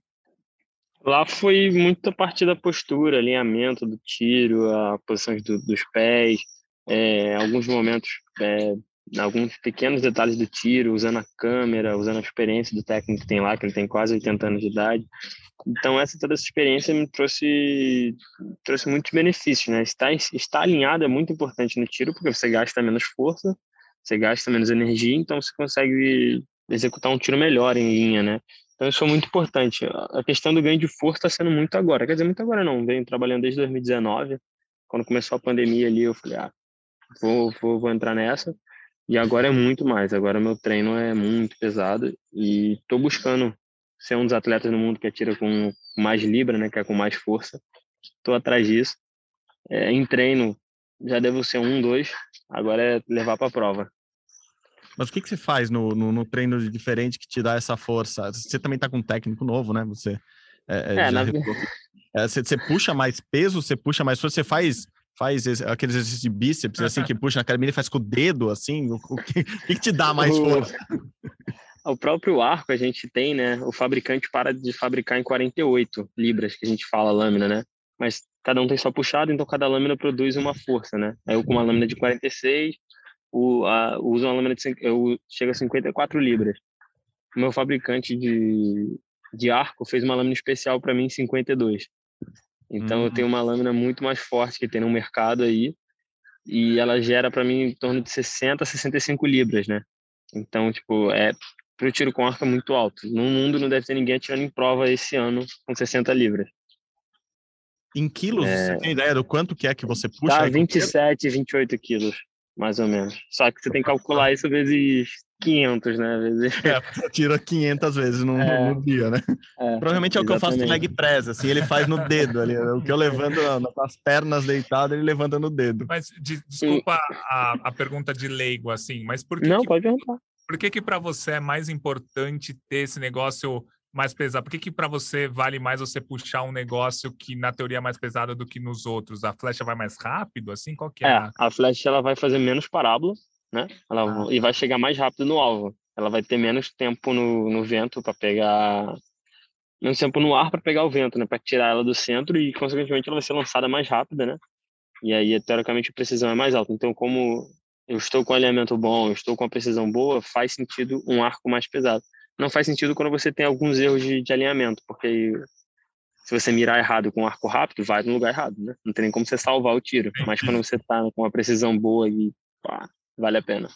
Lá foi muito a partir da postura, alinhamento do tiro, a posição do, dos pés, é, alguns momentos é, alguns pequenos detalhes do tiro, usando a câmera, usando a experiência do técnico que tem lá, que ele tem quase 80 anos de idade. Então, essa toda essa experiência me trouxe, trouxe muitos benefícios, né? Estar, estar alinhado é muito importante no tiro, porque você gasta menos força, você gasta menos energia, então você consegue executar um tiro melhor em linha, né? Então, isso é muito importante. A questão do ganho de força está sendo muito agora. Quer dizer, muito agora não. Venho trabalhando desde 2019. Quando começou a pandemia ali, eu falei, ah, vou, vou, vou entrar nessa. E agora é muito mais. Agora meu treino é muito pesado e estou buscando ser um dos atletas no mundo que atira com mais libra, né, que é com mais força. Estou atrás disso. É, em treino já devo ser um, dois. Agora é levar para a prova. Mas o que, que você faz no, no, no, treino diferente que te dá essa força? Você também está com um técnico novo, né? Você, é, é, é na... É, você, você puxa mais peso, você puxa mais força, você faz faz esse, aqueles exercícios de bíceps, assim, que puxa na academia e faz com o dedo, assim? O, o, que, o que, te dá mais força? O próprio arco a gente tem, né? O fabricante para de fabricar em 48 libras, que a gente fala lâmina, né? Mas cada um tem só puxado, então cada lâmina produz uma força, né? Aí eu com uma lâmina de 46, o, a, uso uma lâmina de eu chego a 54 libras. O meu fabricante de, de arco fez uma lâmina especial para mim em 52. Então uhum. eu tenho uma lâmina muito mais forte que tem no mercado aí e ela gera para mim em torno de 60 a 65 libras, né? Então, tipo, é pro tiro com arco é muito alto. No mundo não deve ter ninguém atirando em prova esse ano com 60 libras. Em quilos, é... você tem ideia do quanto que é que você puxa? Tá, 27, 28 quilos, mais ou menos. Só que você tem que calcular isso vezes 500, né? Vezes... É, você tira 500 vezes no, é, no dia, né? É, Provavelmente é o que eu faço no leg press, assim, ele faz no dedo ali. O que eu levanto nas pernas deitado, ele levanta no dedo. Mas, de, desculpa e... a, a pergunta de leigo, assim, mas por que... Não, que, pode perguntar. Por que que para você é mais importante ter esse negócio mais pesado? Por que que para você vale mais você puxar um negócio que na teoria é mais pesado do que nos outros? A flecha vai mais rápido, assim? Qual que é? É, a, a flecha ela vai fazer menos parábola, né? Ela, ah. E vai chegar mais rápido no alvo. Ela vai ter menos tempo no, no vento para pegar. Menos tempo no ar para pegar o vento, né? Para tirar ela do centro e, consequentemente, ela vai ser lançada mais rápida, né? E aí, teoricamente, a precisão é mais alta. Então, como eu estou com alinhamento bom, eu estou com a precisão boa, faz sentido um arco mais pesado. Não faz sentido quando você tem alguns erros de, de alinhamento, porque se você mirar errado com um arco rápido, vai no lugar errado, né? Não tem nem como você salvar o tiro. Mas quando você está com uma precisão boa e pá, vale a pena.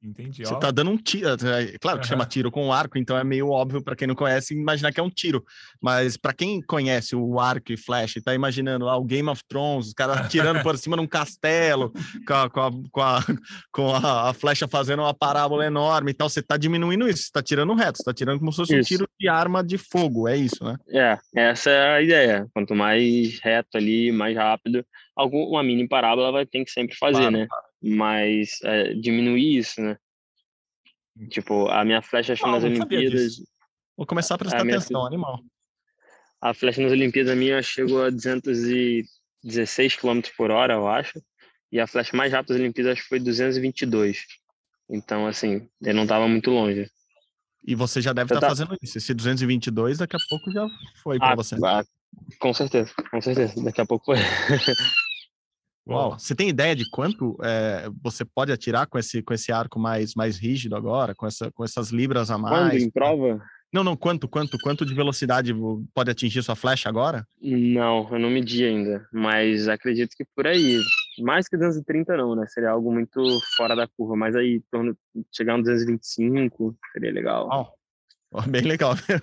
Entendi. Você ó. tá dando um tiro. é, Claro que chama Aham. tiro com arco, então é meio óbvio para quem não conhece imaginar que é um tiro. Mas para quem conhece o arco e flecha e tá imaginando lá o Game of Thrones, os caras tirando por cima de um castelo, com a, com a, com a, com a- a flecha fazendo uma parábola enorme e tal, você tá diminuindo isso, você tá tirando reto, você tá tirando como se fosse um Isso. tiro de arma de fogo, é isso, né? É, essa é a ideia. Quanto mais reto ali, mais rápido, algum, uma mini parábola vai ter que sempre fazer, Claro, né? Mas é, diminuir isso, né? Tipo, a minha flecha acho Não, nas Olimpíadas. Vou começar a prestar a minha atenção, animal. a flecha nas Olimpíadas minha chegou a 216 km por hora, eu acho. E a flecha mais rápida das Olimpíadas acho que foi 222. Então, assim, ele não estava muito longe. E você já deve estar tá- fazendo isso. Esse 222 daqui a pouco já foi para Ah, você. ah, com certeza, com certeza. Daqui a pouco foi. Uau, você tem ideia de quanto é, você pode atirar com esse, com esse arco mais, mais rígido agora, com, essa, com essas libras a Quando mais? em prova? Não, não, quanto, quanto, quanto de velocidade pode atingir sua flecha agora? Não, eu não medi ainda, mas acredito que por aí. Mais que 230 não, né? Seria algo muito fora da curva, mas aí torno chegar a um 225 seria legal. Ó, bem legal. Né?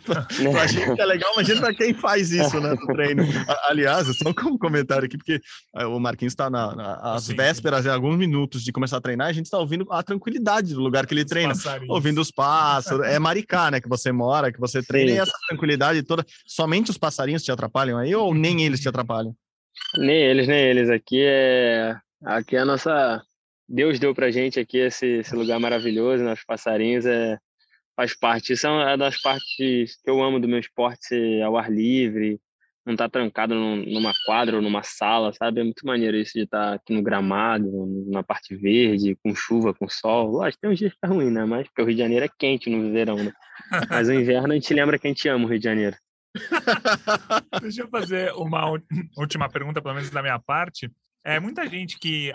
Pra gente é legal, imagina pra quem faz isso, né, no treino. Aliás, só um comentário aqui, porque eh, o Marquinhos está na, na- às Sim, sim. vésperas, em alguns minutos de começar a treinar, a gente está ouvindo a tranquilidade do lugar que ele Os treina. passarinhos. ouvindo os pássaros. É Maricá, né? Que você mora, que você treina, Sim. e essa tranquilidade toda. Somente os passarinhos te atrapalham aí, ou nem eles te atrapalham? Nem eles, nem eles. Aqui é aqui é a nossa Deus deu pra gente aqui esse, esse lugar maravilhoso, né? Os passarinhos é faz parte. Isso é uma das partes que eu amo do meu esporte, ser ao ar livre, não estar trancado num- numa quadra ou numa sala, sabe? É muito maneiro isso de estar aqui no gramado, na parte verde, com chuva, com sol. Lógico, tem uns dias que é ruim, né? Mas porque o Rio de Janeiro é quente no verão, né? Mas no inverno a gente lembra que a gente ama o Rio de Janeiro. Deixa eu fazer uma última pergunta, pelo menos da minha parte. É, muita gente que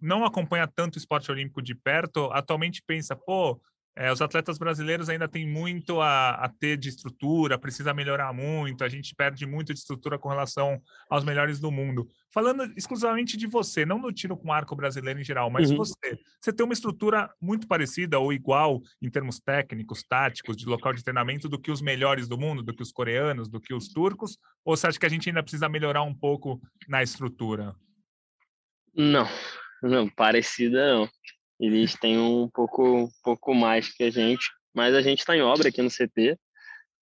não acompanha tanto o esporte olímpico de perto atualmente pensa, pô, é, os atletas brasileiros ainda têm muito a, a ter de estrutura, precisa melhorar muito, a gente perde muito de estrutura com relação aos melhores do mundo. Falando exclusivamente de você, não no tiro com arco brasileiro em geral, mas Uhum. você, você tem uma estrutura muito parecida ou igual em termos técnicos, táticos, de local de treinamento do que os melhores do mundo, do que os coreanos, do que os turcos? Ou você acha que a gente ainda precisa melhorar um pouco na estrutura? Não, não, parecida não. Eles têm um pouco, pouco mais que a gente, mas a gente está em obra aqui no CT.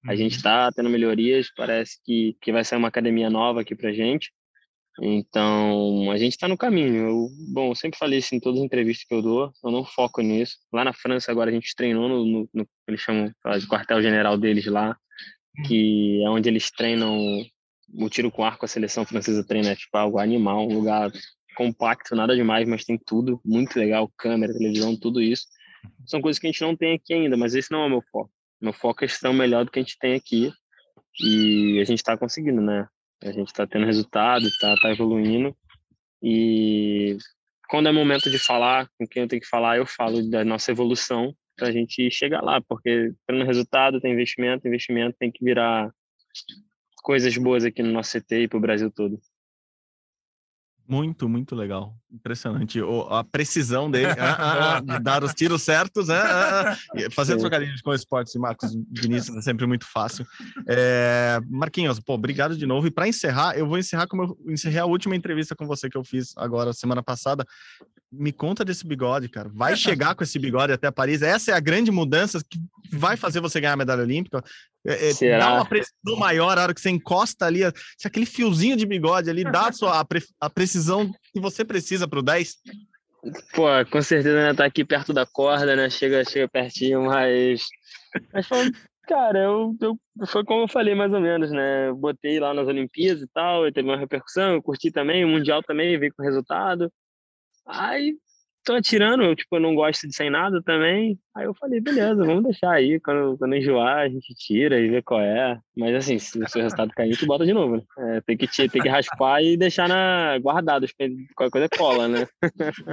A gente está tendo melhorias, parece que, que vai sair uma academia nova aqui pra gente. Então, a gente está no caminho. Eu, bom, eu sempre falei isso em todas as entrevistas que eu dou, eu não foco nisso. Lá na França, agora a gente treinou no, no, no eles chamam de quartel-general deles lá, que é onde eles treinam o tiro com arco, a seleção francesa treina, é tipo algo animal, um lugar compacto, nada demais, mas tem tudo, muito legal, câmera, televisão, tudo isso. São coisas que a gente não tem aqui ainda, mas esse não é o meu foco. Meu foco é estar melhor do que a gente tem aqui e a gente está conseguindo, né? A gente está tendo resultado, está tá evoluindo e quando é momento de falar com quem eu tenho que falar, eu falo da nossa evolução para a gente chegar lá, porque tendo resultado tem investimento, investimento tem que virar coisas boas aqui no nosso CT e para o Brasil todo. Muito, muito legal. Impressionante. O- a precisão dele ah, ah, ah, de dar os tiros certos. ah, ah, ah. E Fazer trocadilhos com esportes e Marcos Vinícius é sempre muito fácil. É, Marquinhos, pô, obrigado de novo. E para encerrar, eu vou encerrar como eu encerrei a última entrevista com você que eu fiz agora, semana passada. Me conta desse bigode, cara. Vai chegar com esse bigode até Paris? Essa é a grande mudança que vai fazer você ganhar a medalha olímpica. É, é, Será? dá uma precisão maior a hora que você encosta ali, se aquele fiozinho de bigode ali dá a, sua, a, pre- a precisão que você precisa para o 10. Pô, com certeza né, tá aqui perto da corda, né? Chega, chega pertinho, mas. Mas foi, cara, eu, eu, foi como eu falei mais ou menos, né? Eu botei lá nas Olimpíadas e tal, e teve uma repercussão, eu curti também, o Mundial também, veio com resultado. Aí tô atirando, eu, tipo, eu não gosto de sem nada também. Aí eu falei, beleza, vamos deixar aí, quando, quando enjoar, a gente tira e vê qual é. Mas assim, se o seu resultado cair, gente bota de novo, né? É, tem, que, tem que raspar e deixar na, guardado, qualquer coisa cola, né?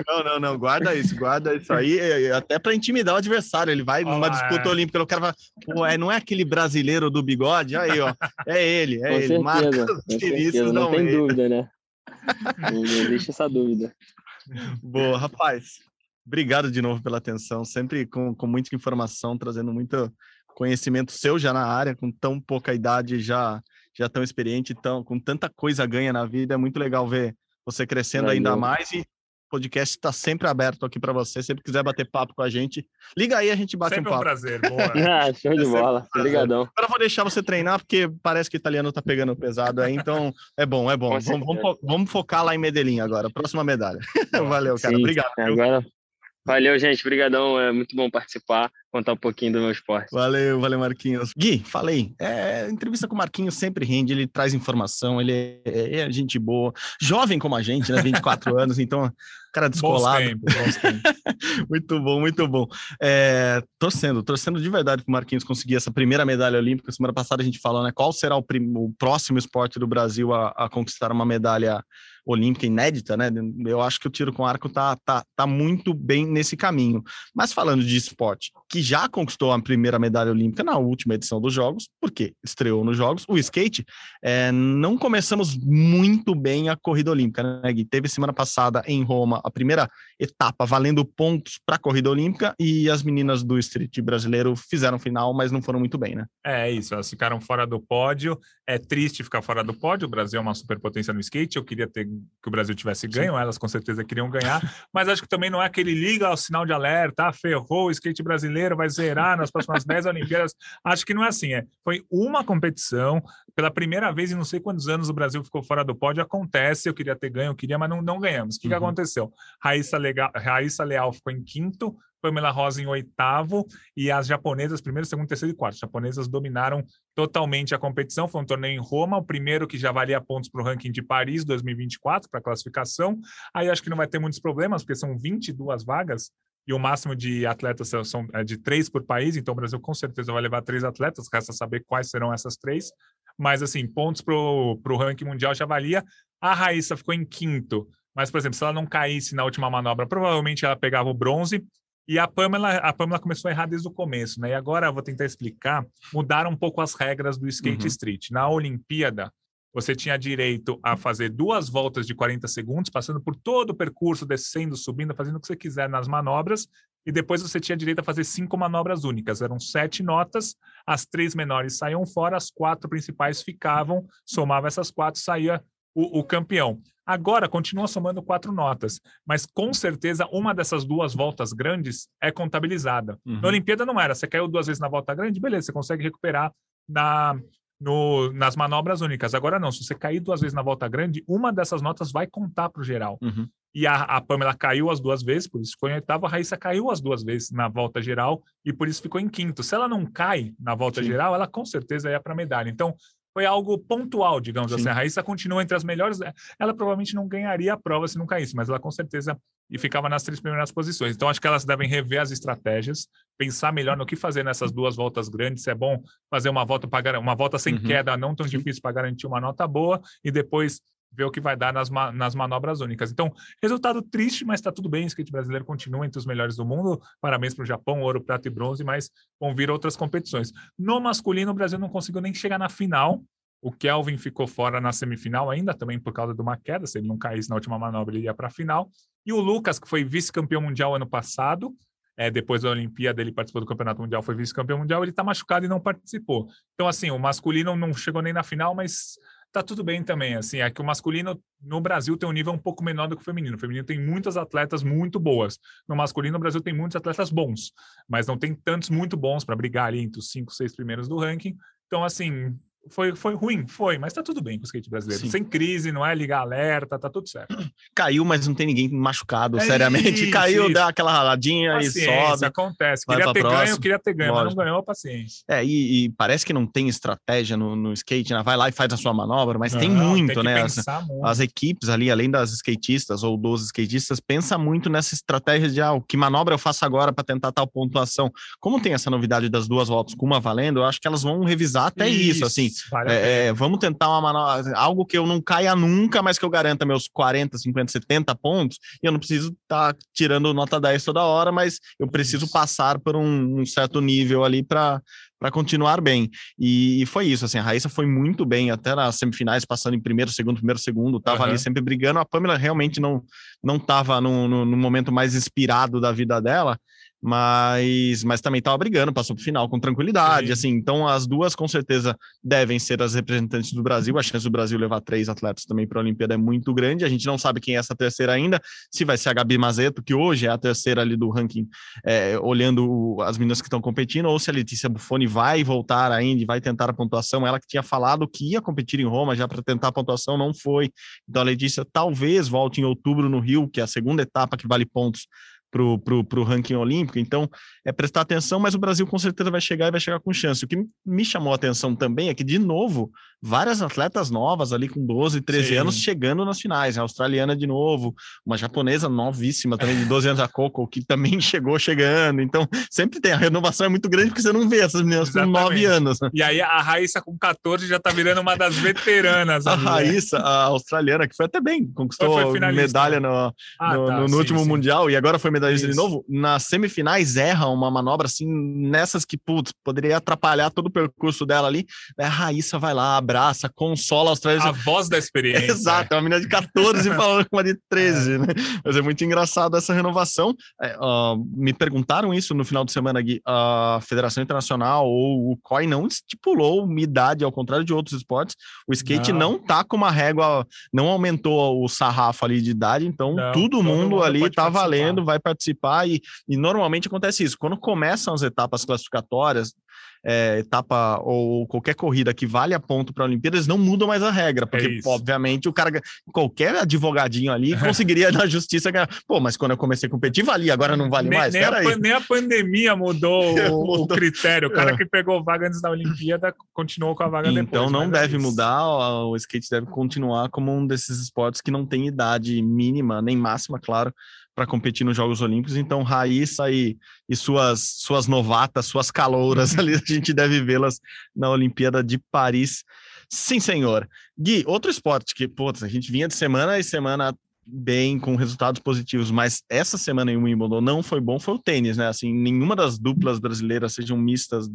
Não, não, não, guarda isso, guarda isso aí, é, é, até para intimidar o adversário. Ele vai numa Olá, disputa é. olímpica, o cara vai, pô, é, não é aquele brasileiro do bigode? Aí, ó, é ele, é Com ele. certeza, Marcos Vinícius certeza, não tem Almeida. dúvida, né? Não, não existe essa dúvida. Boa, rapaz. Obrigado de novo pela atenção, sempre com, com muita informação, trazendo muito conhecimento seu já na área, com tão pouca idade, já já tão experiente, tão, com tanta coisa ganha na vida. É muito legal ver você crescendo Valeu. ainda mais e podcast está sempre aberto aqui para você. Sempre quiser bater papo com a gente, liga aí, a gente bate sempre um papo. um prazer, boa. ah, show de é bola. Obrigadão. Agora eu vou deixar você treinar, porque parece que o italiano tá pegando pesado aí, então é bom, é bom. Vamos, vamos, vamos, focar lá em Medellín agora. Próxima medalha. Valeu, cara. Sim, Obrigado. Agora, Valeu, gente. Obrigadão. É muito bom participar, contar um pouquinho do meu esporte. Valeu, valeu, Marquinhos. Gui, falei. É, entrevista com o Marquinhos sempre rende, ele traz informação, ele é, é gente boa. Jovem como a gente, né? 24 anos, então, cara descolado. Bons tempos, bons tempos. muito bom, muito bom. É, torcendo, torcendo de verdade para o Marquinhos conseguir essa primeira medalha olímpica. Semana passada a gente falou, né? Qual será o, o próximo esporte do Brasil a, a conquistar uma medalha olímpica inédita, né? Eu acho que o tiro com arco tá, tá, tá muito bem nesse caminho. Mas falando de esporte, que já conquistou a primeira medalha olímpica na última edição dos Jogos, porque estreou nos Jogos, o skate, é, não começamos muito bem a corrida olímpica, né, Gui? Teve semana passada em Roma a primeira etapa valendo pontos para a corrida olímpica e as meninas do street brasileiro fizeram final, mas não foram muito bem, né? É isso, elas ficaram fora do pódio. É triste ficar fora do pódio. O Brasil é uma superpotência no skate. Eu queria ter que o Brasil tivesse ganho, Sim. elas com certeza queriam ganhar, mas acho que também não é aquele liga ao sinal de alerta, ah, ferrou, o skate brasileiro vai zerar nas próximas 10 Olimpíadas. Acho que não é assim, é. Foi uma competição, pela primeira vez em não sei quantos anos o Brasil ficou fora do pódio, acontece, eu queria ter ganho, eu queria, mas não, não ganhamos. O que, uhum. que aconteceu? Raíssa, Legal, Raíssa Leal ficou em quinto, Pamela Rosa em oitavo e as japonesas, primeiro, segundo, terceiro e quarto. As japonesas dominaram totalmente a competição. Foi um torneio em Roma, o primeiro que já valia pontos para o ranking de Paris 2024, para classificação. Aí acho que não vai ter muitos problemas, porque são 22 vagas e o máximo de atletas são é de três por país, então o Brasil com certeza vai levar três atletas, resta saber quais serão essas três. Mas, assim, pontos para o ranking mundial já valia. A Raíssa ficou em quinto, mas, por exemplo, se ela não caísse na última manobra, provavelmente ela pegava o bronze. E a Pamela, a Pamela começou a errar desde o começo, né? E agora eu vou tentar explicar, mudaram um pouco as regras do skate uhum. street. Na Olimpíada, você tinha direito a fazer duas voltas de 40 segundos, passando por todo o percurso, descendo, subindo, fazendo o que você quiser nas manobras, e depois você tinha direito a fazer cinco manobras únicas. Eram sete notas, as três menores saíam fora, as quatro principais ficavam, somava essas quatro, saía o, o campeão. Agora continua somando quatro notas, mas com certeza uma dessas duas voltas grandes é contabilizada. Uhum. Na Olimpíada não era. Você caiu duas vezes na volta grande, beleza, você consegue recuperar na, no, nas manobras únicas. Agora não, se você cair duas vezes na volta grande, uma dessas notas vai contar para o geral. Uhum. E a, a Pamela caiu as duas vezes, por isso ficou em oitavo. A Raíssa caiu as duas vezes na volta geral e por isso ficou em quinto. Se ela não cai na volta Sim. geral, ela com certeza ia para medalha. Então, foi algo pontual, digamos Sim. assim. A Raíssa continua entre as melhores. Ela provavelmente não ganharia a prova se não caísse, mas ela com certeza e ficava nas três primeiras posições. Então acho que elas devem rever as estratégias, pensar melhor no que fazer nessas duas voltas grandes. Se é bom fazer uma volta para uma volta sem uhum. queda, não tão difícil para garantir uma nota boa e depois ver o que vai dar nas, ma nas manobras únicas. Então, resultado triste, mas está tudo bem. O skate brasileiro continua entre os melhores do mundo. Parabéns para o Japão, ouro, prata e bronze, mas vão vir outras competições. No masculino, o Brasil não conseguiu nem chegar na final. O Kelvin ficou fora na semifinal ainda, também por causa de uma queda. Se ele não caísse na última manobra, ele ia para a final. E o Lucas, que foi vice-campeão mundial ano passado, é, depois da Olimpíada ele participou do Campeonato Mundial, foi vice-campeão mundial, ele está machucado e não participou. Então, assim, o masculino não chegou nem na final, mas tá tudo bem também, assim, é que o masculino no Brasil tem um nível um pouco menor do que o feminino. O feminino tem muitas atletas muito boas. No masculino, o Brasil tem muitos atletas bons, mas não tem tantos muito bons para brigar ali entre os cinco, seis primeiros do ranking. Então, assim, foi, foi ruim? Foi, mas tá tudo bem com o skate brasileiro. Sim. Sem crise, não é ligar alerta, tá tudo certo. Caiu, mas não tem ninguém machucado, é seriamente. Isso, Caiu, isso. dá aquela raladinha paciência, e sobe. acontece. Queria ter próxima. ganho, queria ter ganho, Lógico. mas não ganhou, paciência. É, e, e, parece que não tem estratégia no, no skate, né? Vai lá e faz a sua manobra, mas não, tem muito, tem né? As, muito. as, equipes ali, além das skatistas ou dos skatistas, pensa muito nessa estratégia de ah, que manobra eu faço agora para tentar tal pontuação. Como tem essa novidade das duas voltas com uma valendo, eu acho que elas vão revisar até isso, isso assim é, é, vamos tentar uma manobra, algo que eu não caia nunca, mas que eu garanta meus 40, 50, 70 pontos, e eu não preciso estar tá tirando nota 10 toda hora, mas eu preciso passar por um, um, certo nível ali para para continuar bem. E, e, foi isso, assim, a Raíssa foi muito bem até nas semifinais, passando em primeiro, segundo, primeiro, segundo, tava uhum. ali sempre brigando. A Pamela realmente não não tava no, no, no momento mais inspirado da vida dela, mas, mas também estava brigando, passou para o final com tranquilidade, Sim. assim, então as duas com certeza devem ser as representantes do Brasil, a chance do Brasil levar três atletas também para a Olimpíada é muito grande, a gente não sabe quem é essa terceira ainda, se vai ser a Gabi Mazeto, que hoje é a terceira ali do ranking, é, olhando as meninas que estão competindo, ou se a Letícia Buffoni vai voltar ainda, vai tentar a pontuação, ela que tinha falado que ia competir em Roma já para tentar a pontuação, não foi, então a Letícia talvez volte em outubro no Rio, que é a segunda etapa que vale pontos pro, pro, pro ranking olímpico. Então, é prestar atenção, mas o Brasil com certeza vai chegar e vai chegar com chance. O que me chamou a atenção também é que, de novo, várias atletas novas ali com 12, 13 Sim. anos chegando nas finais. A australiana de novo, uma japonesa novíssima também de 12 anos, a Coco, que também chegou chegando. Então, sempre tem. A renovação é muito grande porque você não vê essas meninas Exatamente. com 9 anos. E aí a Raíssa com 14 já tá virando uma das veteranas. a Raíssa, a australiana, que foi até bem, conquistou medalha no, ah, no, tá, no, no sim, último sim. Mundial e agora foi medalhista de novo, nas semifinais erra uma manobra assim, nessas que, putz, poderia atrapalhar todo o percurso dela ali. A Raíssa vai lá, abraça, consola os três. A voz da experiência. Exato, é uma menina de 14 falando com uma de 13, é. né? Mas é muito engraçado essa renovação. É, uh, me perguntaram isso no final de semana, Gui. A Federação Internacional ou o COI não estipulou uma idade, ao contrário de outros esportes. O skate não, não tá com uma régua, não aumentou o sarrafo ali de idade, então não, todo, mundo, mundo ali tá valendo, vai participar e, e normalmente acontece isso. Quando começam as etapas classificatórias, é, etapa ou qualquer corrida que vale a ponto para a Olimpíada, eles não mudam mais a regra, porque, é obviamente, o cara, qualquer advogadinho ali conseguiria na justiça ganhar. Pô, mas quando eu comecei a competir, valia, agora não vale nem, mais. Nem a, nem a, pandemia mudou, mudou. o critério. O cara é. que pegou vaga antes da Olimpíada continuou com a vaga então, depois. Então não é deve mudar, o skate deve continuar como um desses esportes que não tem idade mínima, nem máxima, claro, para competir nos Jogos Olímpicos. Então, Raíssa e, e suas, suas novatas, suas calouras ali, a gente deve vê-las na Olimpíada de Paris. Sim, senhor. Gui, outro esporte que, putz, a gente vinha de semana e semana bem, com resultados positivos, mas essa semana em Wimbledon não foi bom, foi o tênis, né? Assim, nenhuma das duplas brasileiras, sejam mistas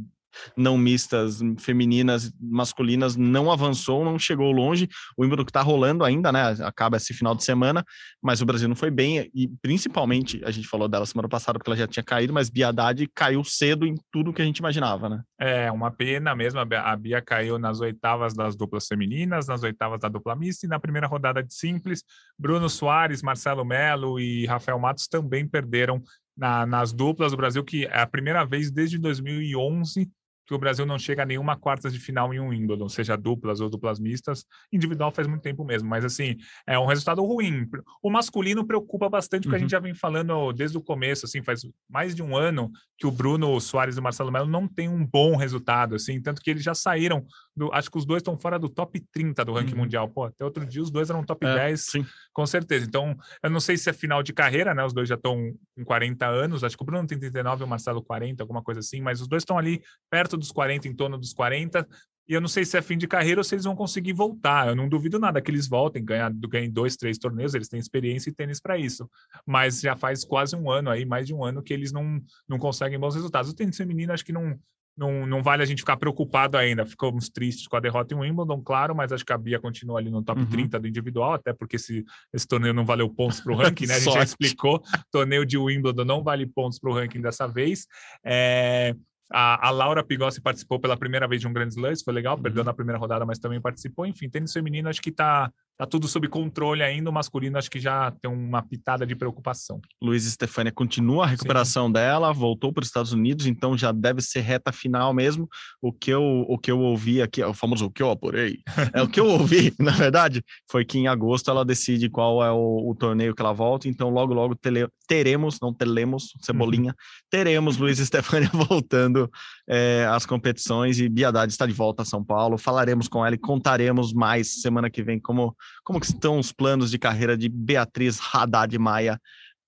não mistas, femininas, masculinas, não avançou, não chegou longe. O Wimbledon que está rolando ainda, né? Acaba esse final de semana, mas o Brasil não foi bem e principalmente a gente falou dela semana passada porque ela já tinha caído, mas Bia Haddad caiu cedo em tudo que a gente imaginava, né? É uma pena mesmo. A Bia caiu nas oitavas das duplas femininas, nas oitavas da dupla mista e na primeira rodada de simples. Bruno Soares, Marcelo Melo e Rafael Matos também perderam na, nas duplas do Brasil, que é a primeira vez desde 2011 que o Brasil não chega a nenhuma quartas de final em um Wimbledon, seja duplas ou duplas mistas. Individual faz muito tempo mesmo, mas assim, é um resultado ruim. O masculino preocupa bastante, porque uhum. a gente já vem falando desde o começo, assim, faz mais de um ano que o Bruno Soares e o Marcelo Melo não tem um bom resultado, assim, tanto que eles já saíram, do, acho que os dois estão fora do top 30 do ranking uhum. mundial. Pô, até outro dia os dois eram top é, 10, sim. com certeza. Então, eu não sei se é final de carreira, né? Os dois já estão com 40 anos, acho que o Bruno tem 39 e o Marcelo 40, alguma coisa assim, mas os dois estão ali perto dos 40, em torno dos 40. E eu não sei se é fim de carreira ou se eles vão conseguir voltar. Eu não duvido nada que eles voltem, ganhar, ganhem dois, três torneios, eles têm experiência e tênis para isso. Mas já faz quase um ano aí, mais de um ano, que eles não, não conseguem bons resultados. O tênis feminino acho que não, não, não vale a gente ficar preocupado ainda. Ficamos tristes com a derrota em Wimbledon, claro, mas acho que a Bia continua ali no top uhum. 30 do individual, até porque esse, esse torneio não valeu pontos para o ranking, né? A gente já explicou, torneio de Wimbledon não vale pontos para o ranking dessa vez. É, a, a, Laura Pigossi participou pela primeira vez de um Grand Slam, isso foi legal, perdeu uhum. na primeira rodada, mas também participou. Enfim, tênis feminino acho que está tá tudo sob controle ainda. O masculino acho que já tem uma pitada de preocupação. Luiz Stefania continua a recuperação Sim. dela, voltou para os Estados Unidos, então já deve ser reta final mesmo. O que eu, o que eu ouvi aqui, o famoso o que eu apurei, é o que eu ouvi, na verdade, foi que em agosto ela decide qual é o, o torneio que ela volta, então logo, logo tele, teremos, não teremos, cebolinha, uhum. teremos Luiz Stefania voltando é, às competições e Biadade está de volta a São Paulo. Falaremos com ela e contaremos mais semana que vem como como que estão os planos de carreira de Beatriz Haddad Maia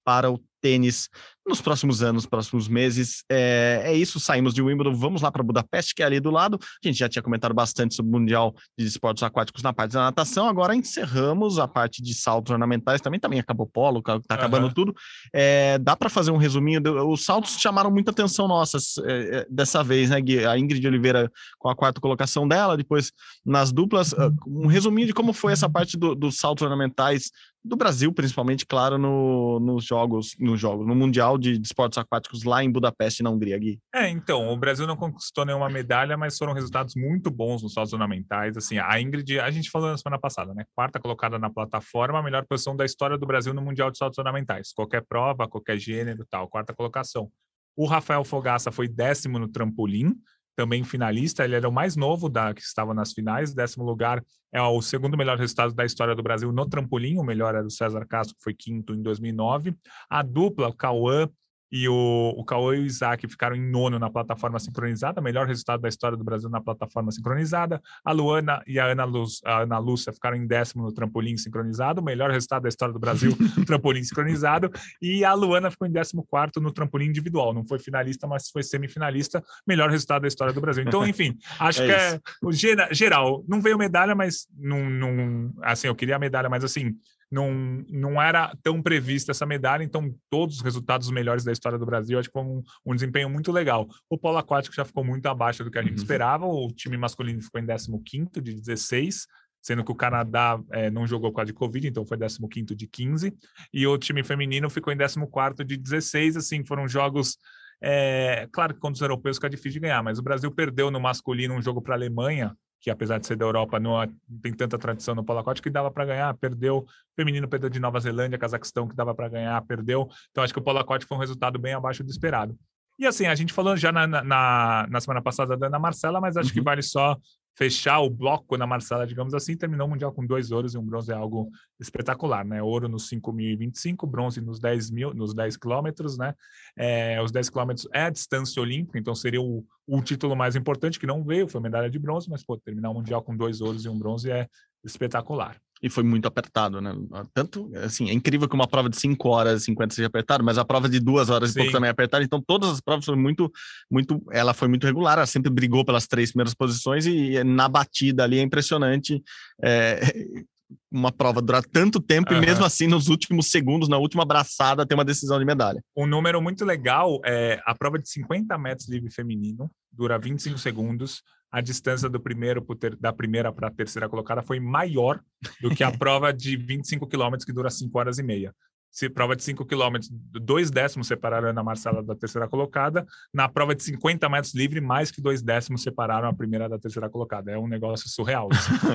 para o tênis nos próximos anos, próximos meses. É, é isso, saímos de Wimbledon, vamos lá para Budapeste, que é ali do lado. A gente já tinha comentado bastante sobre o Mundial de Esportes Aquáticos na parte da natação, agora encerramos a parte de saltos ornamentais, também, também acabou polo, está acabando uhum. tudo. É, dá para fazer um resuminho, os saltos chamaram muita atenção nossa é, dessa vez, né, Gui? A Ingrid Oliveira com a quarta colocação dela, depois nas duplas, ah, um resuminho de como foi essa parte do, dos saltos ornamentais do Brasil, principalmente, claro, no, nos jogos, no jogo, no Mundial de, Esportes Aquáticos lá em Budapeste, na Hungria, Gui. É, então, o Brasil não conquistou nenhuma medalha, mas foram resultados muito bons nos saltos ornamentais. Assim, a Ingrid, a gente falou na semana passada, né? Quarta colocada na plataforma, a melhor posição da história do Brasil no Mundial de Saltos Ornamentais. Qualquer prova, qualquer gênero tal, quarta colocação. O Rafael Fogaça foi décimo no trampolim, também finalista. Ele era o mais novo da que estava nas finais. Décimo lugar é o segundo melhor resultado da história do Brasil no trampolim. O melhor era o César Castro, que foi quinto em 2009. A dupla, Cauã e o, o Cauã e o Isaac ficaram em nono na plataforma sincronizada, melhor resultado da história do Brasil na plataforma sincronizada. A Luana e a Ana, Luz, a Ana Lúcia ficaram em décimo no trampolim sincronizado, melhor resultado da história do Brasil no trampolim sincronizado. E a Luana ficou em décimo quarto no trampolim individual, não foi finalista, mas foi semifinalista, melhor resultado da história do Brasil. Então, enfim, acho é que é o geral. Não veio medalha, mas não, não, assim, eu queria a medalha, mas assim, não, não era tão prevista essa medalha, então todos os resultados melhores da história do Brasil, acho que foi um, um desempenho muito legal. O polo aquático já ficou muito abaixo do que a gente uhum. esperava, o time masculino ficou em 15º de 16, sendo que o Canadá é, não jogou por causa de Covid, então foi 15º de 15, e o time feminino ficou em 14º de 16, assim, foram jogos... É, claro que contra os europeus fica difícil de ganhar, mas o Brasil perdeu no masculino um jogo para a Alemanha, que apesar de ser da Europa, não, tem tanta tradição no polo aquático, que dava para ganhar, perdeu. Feminino perdeu de Nova Zelândia, Cazaquistão, que dava para ganhar, perdeu. Então, acho que o polo aquático foi um resultado bem abaixo do esperado. E assim, a gente falou já na, na, na semana passada da Ana Marcela, mas acho uhum. que vale só fechar o bloco na Marcela, digamos assim, terminou o Mundial com dois ouros e um bronze é algo espetacular, né? Ouro nos 5.025, bronze nos 10 mil, nos 10 quilômetros, né? É, os 10 quilômetros é a distância olímpica, então seria o, o título mais importante que não veio, foi medalha de bronze, mas pô, terminar o Mundial com dois ouros e um bronze é espetacular e foi muito apertado, né? Tanto, assim, é incrível que uma prova de 5 horas e 50 seja apertada, mas a prova de 2 horas Sim. e pouco também é apertada, então todas as provas foram muito, muito, ela foi muito regular, ela sempre brigou pelas três primeiras posições e na batida ali é impressionante é, uma prova durar tanto tempo uhum. e mesmo assim nos últimos segundos, na última abraçada, ter uma decisão de medalha. Um número muito legal é a prova de 50 metros livre feminino, dura 25 segundos, a distância do primeiro ter, da primeira para a terceira colocada foi maior do que a prova de 25 quilômetros, que dura 5 horas e meia se prova de 5 km, dois décimos separaram a Ana Marcela da terceira colocada. Na prova de 50 metros livre, mais que dois décimos separaram a primeira da terceira colocada. É um negócio surreal.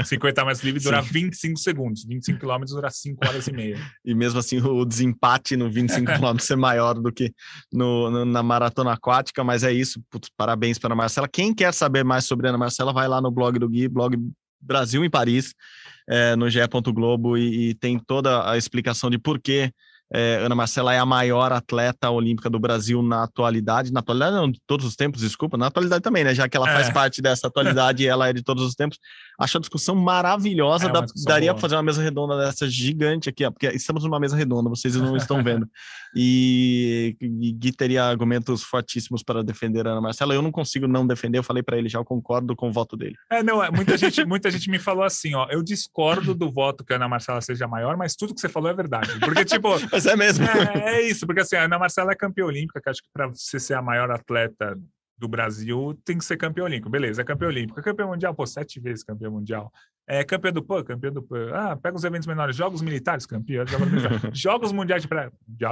50 metros livre dura Sim. 25 segundos, 25 km dura 5 horas e meia. E mesmo assim, o desempate no 25 km é maior do que no, no, na maratona aquática, mas é isso. Putz, parabéns para a Ana Marcela. Quem quer saber mais sobre a Ana Marcela, vai lá no blog do Gui, blog Brasil em Paris, é, no GE. Globo, e, e tem toda a explicação de por que é, Ana Marcela é a maior atleta olímpica do Brasil na atualidade. Na atualidade, não, de todos os tempos, desculpa, na atualidade também, né? Já que ela é. faz parte dessa atualidade e ela é de todos os tempos. Acho a discussão maravilhosa. É da, daria para fazer uma mesa redonda dessa gigante aqui, ó, porque estamos numa mesa redonda, vocês não estão vendo. E, e Gui teria argumentos fortíssimos para defender a Ana Marcela. Eu não consigo não defender, eu falei para ele já, eu concordo com o voto dele. É, não, é, muita gente, muita gente me falou assim, ó, eu discordo do voto que a Ana Marcela seja maior, mas tudo que você falou é verdade. Porque, tipo. Mas é mesmo. É, é, isso, porque assim, a Ana Marcela é campeã olímpica, que acho que para você ser a maior atleta do Brasil tem que ser campeão olímpico. Beleza, é campeão olímpico. É campeão mundial, pô, sete vezes campeão mundial. É campeão do PAN, campeão do PAN. Ah, pega os eventos menores. Jogos militares, campeão. Jogos, militares. Jogos mundiais de praia.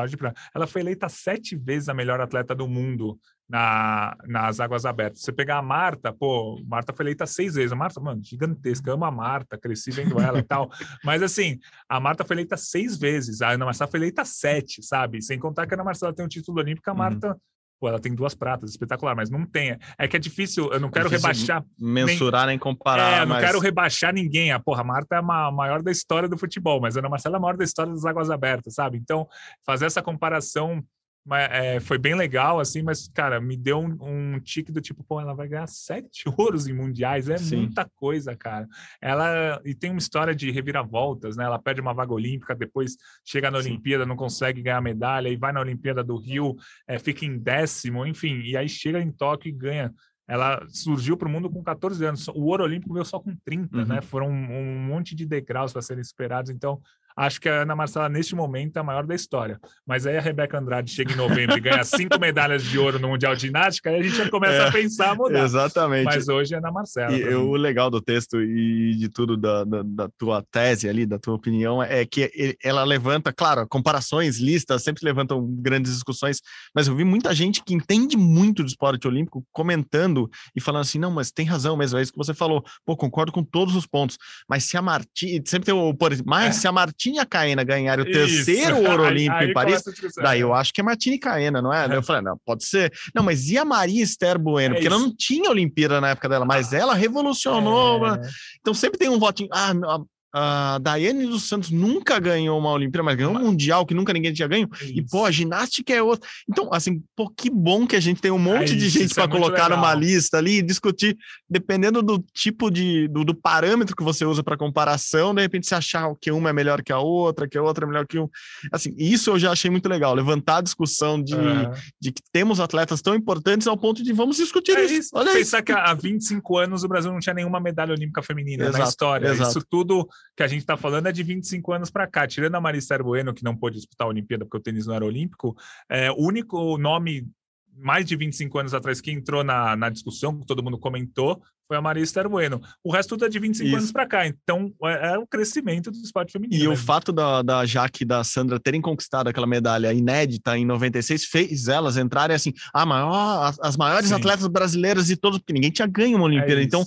De praia. Ela foi eleita sete vezes a melhor atleta do mundo na, nas águas abertas. Você pegar a Marta, pô, Marta foi eleita seis vezes. A Marta, mano, gigantesca. amo a Marta, cresci vendo ela e tal. Mas assim, a Marta foi eleita seis vezes. A Ana Marcela foi eleita sete, sabe? Sem contar que a Ana Marcela tem um título olímpico, a uhum. Marta. Uhum Pô, ela tem duas pratas, espetacular, mas não tem. É que é difícil, eu não quero rebaixar. Mensurar nem, nem comparar. É, eu não quero rebaixar ninguém. A porra, a Marta é a maior da história do futebol, mas a Ana Marcela é a maior da história das águas abertas, sabe? Então, fazer essa comparação mas, é, foi bem legal, assim, mas, cara, me deu um, um, tique do tipo, pô, ela vai ganhar sete ouros em mundiais, é Sim. muita coisa, cara. Ela, e tem uma história de reviravoltas, né? Ela perde uma vaga olímpica, depois chega na Sim. Olimpíada, não consegue ganhar medalha, e vai na Olimpíada do Rio, é, fica em décimo, enfim, e aí chega em Tóquio e ganha. Ela surgiu para o mundo com 14 anos. O ouro olímpico veio só com 30, né? uhum. né? Foram um, um monte de degraus para serem esperados. Então, Acho que a Ana Marcela, neste momento, é a maior da história. Mas aí a Rebeca Andrade chega em novembro e ganha cinco medalhas de ouro no Mundial de Ginástica, aí a gente já começa é, a pensar a mudar. Exatamente. Mas hoje é Ana Marcela. E o legal do texto e de tudo da, da, da, tua tese ali, da tua opinião, é que ela levanta, claro, comparações, listas, sempre levantam grandes discussões, mas eu vi muita gente que entende muito do esporte olímpico comentando e falando assim, não, mas tem razão mesmo, é isso que você falou. Pô, concordo com todos os pontos, mas se a Marti, sempre tem o, por exemplo, mas é. se a Martina e a Caena ganharem o terceiro Isso. ouro olímpico aí, em Paris, daí eu acho que é Martina e Caena, não é? é? Eu falei, não, pode ser. Não, mas e a Maria Esther Bueno? É porque ela não tinha Olimpíada na época dela, mas ela revolucionou. É. Então sempre tem um votinho. Ah, a Daiane dos Santos nunca ganhou uma Olimpíada, mas ganhou um Mundial que nunca ninguém tinha ganho. Isso. E, pô, a ginástica é outra. Então, assim, pô, que bom que a gente tem um monte é de gente para é colocar numa lista ali e discutir, dependendo do tipo de. do, do parâmetro que você usa para comparação, de repente você achar que uma é melhor que a outra, que a outra é melhor que um. Assim, isso eu já achei muito legal, levantar a discussão de, uhum. de que temos atletas tão importantes ao ponto de vamos discutir é isso. isso. Olha Pensar isso. que há 25 anos o Brasil não tinha nenhuma medalha olímpica feminina exato, na história. Exato. Isso tudo que a gente está falando é de 25 anos para cá. Tirando a Marista Bueno, que não pôde disputar a Olimpíada porque o tênis não era olímpico, é, o único nome mais de 25 anos atrás que entrou na, na discussão, que todo mundo comentou, foi a Maria Esther Bueno. O resto tudo é de 25 Isso. anos para cá. Então, é, é, o crescimento do esporte feminino. E o fato da, da Jaque e da Sandra terem conquistado aquela medalha inédita em 96 fez elas entrarem assim, a maior, as maiores Sim. atletas brasileiras de todos, porque ninguém tinha ganho uma Olimpíada. É então,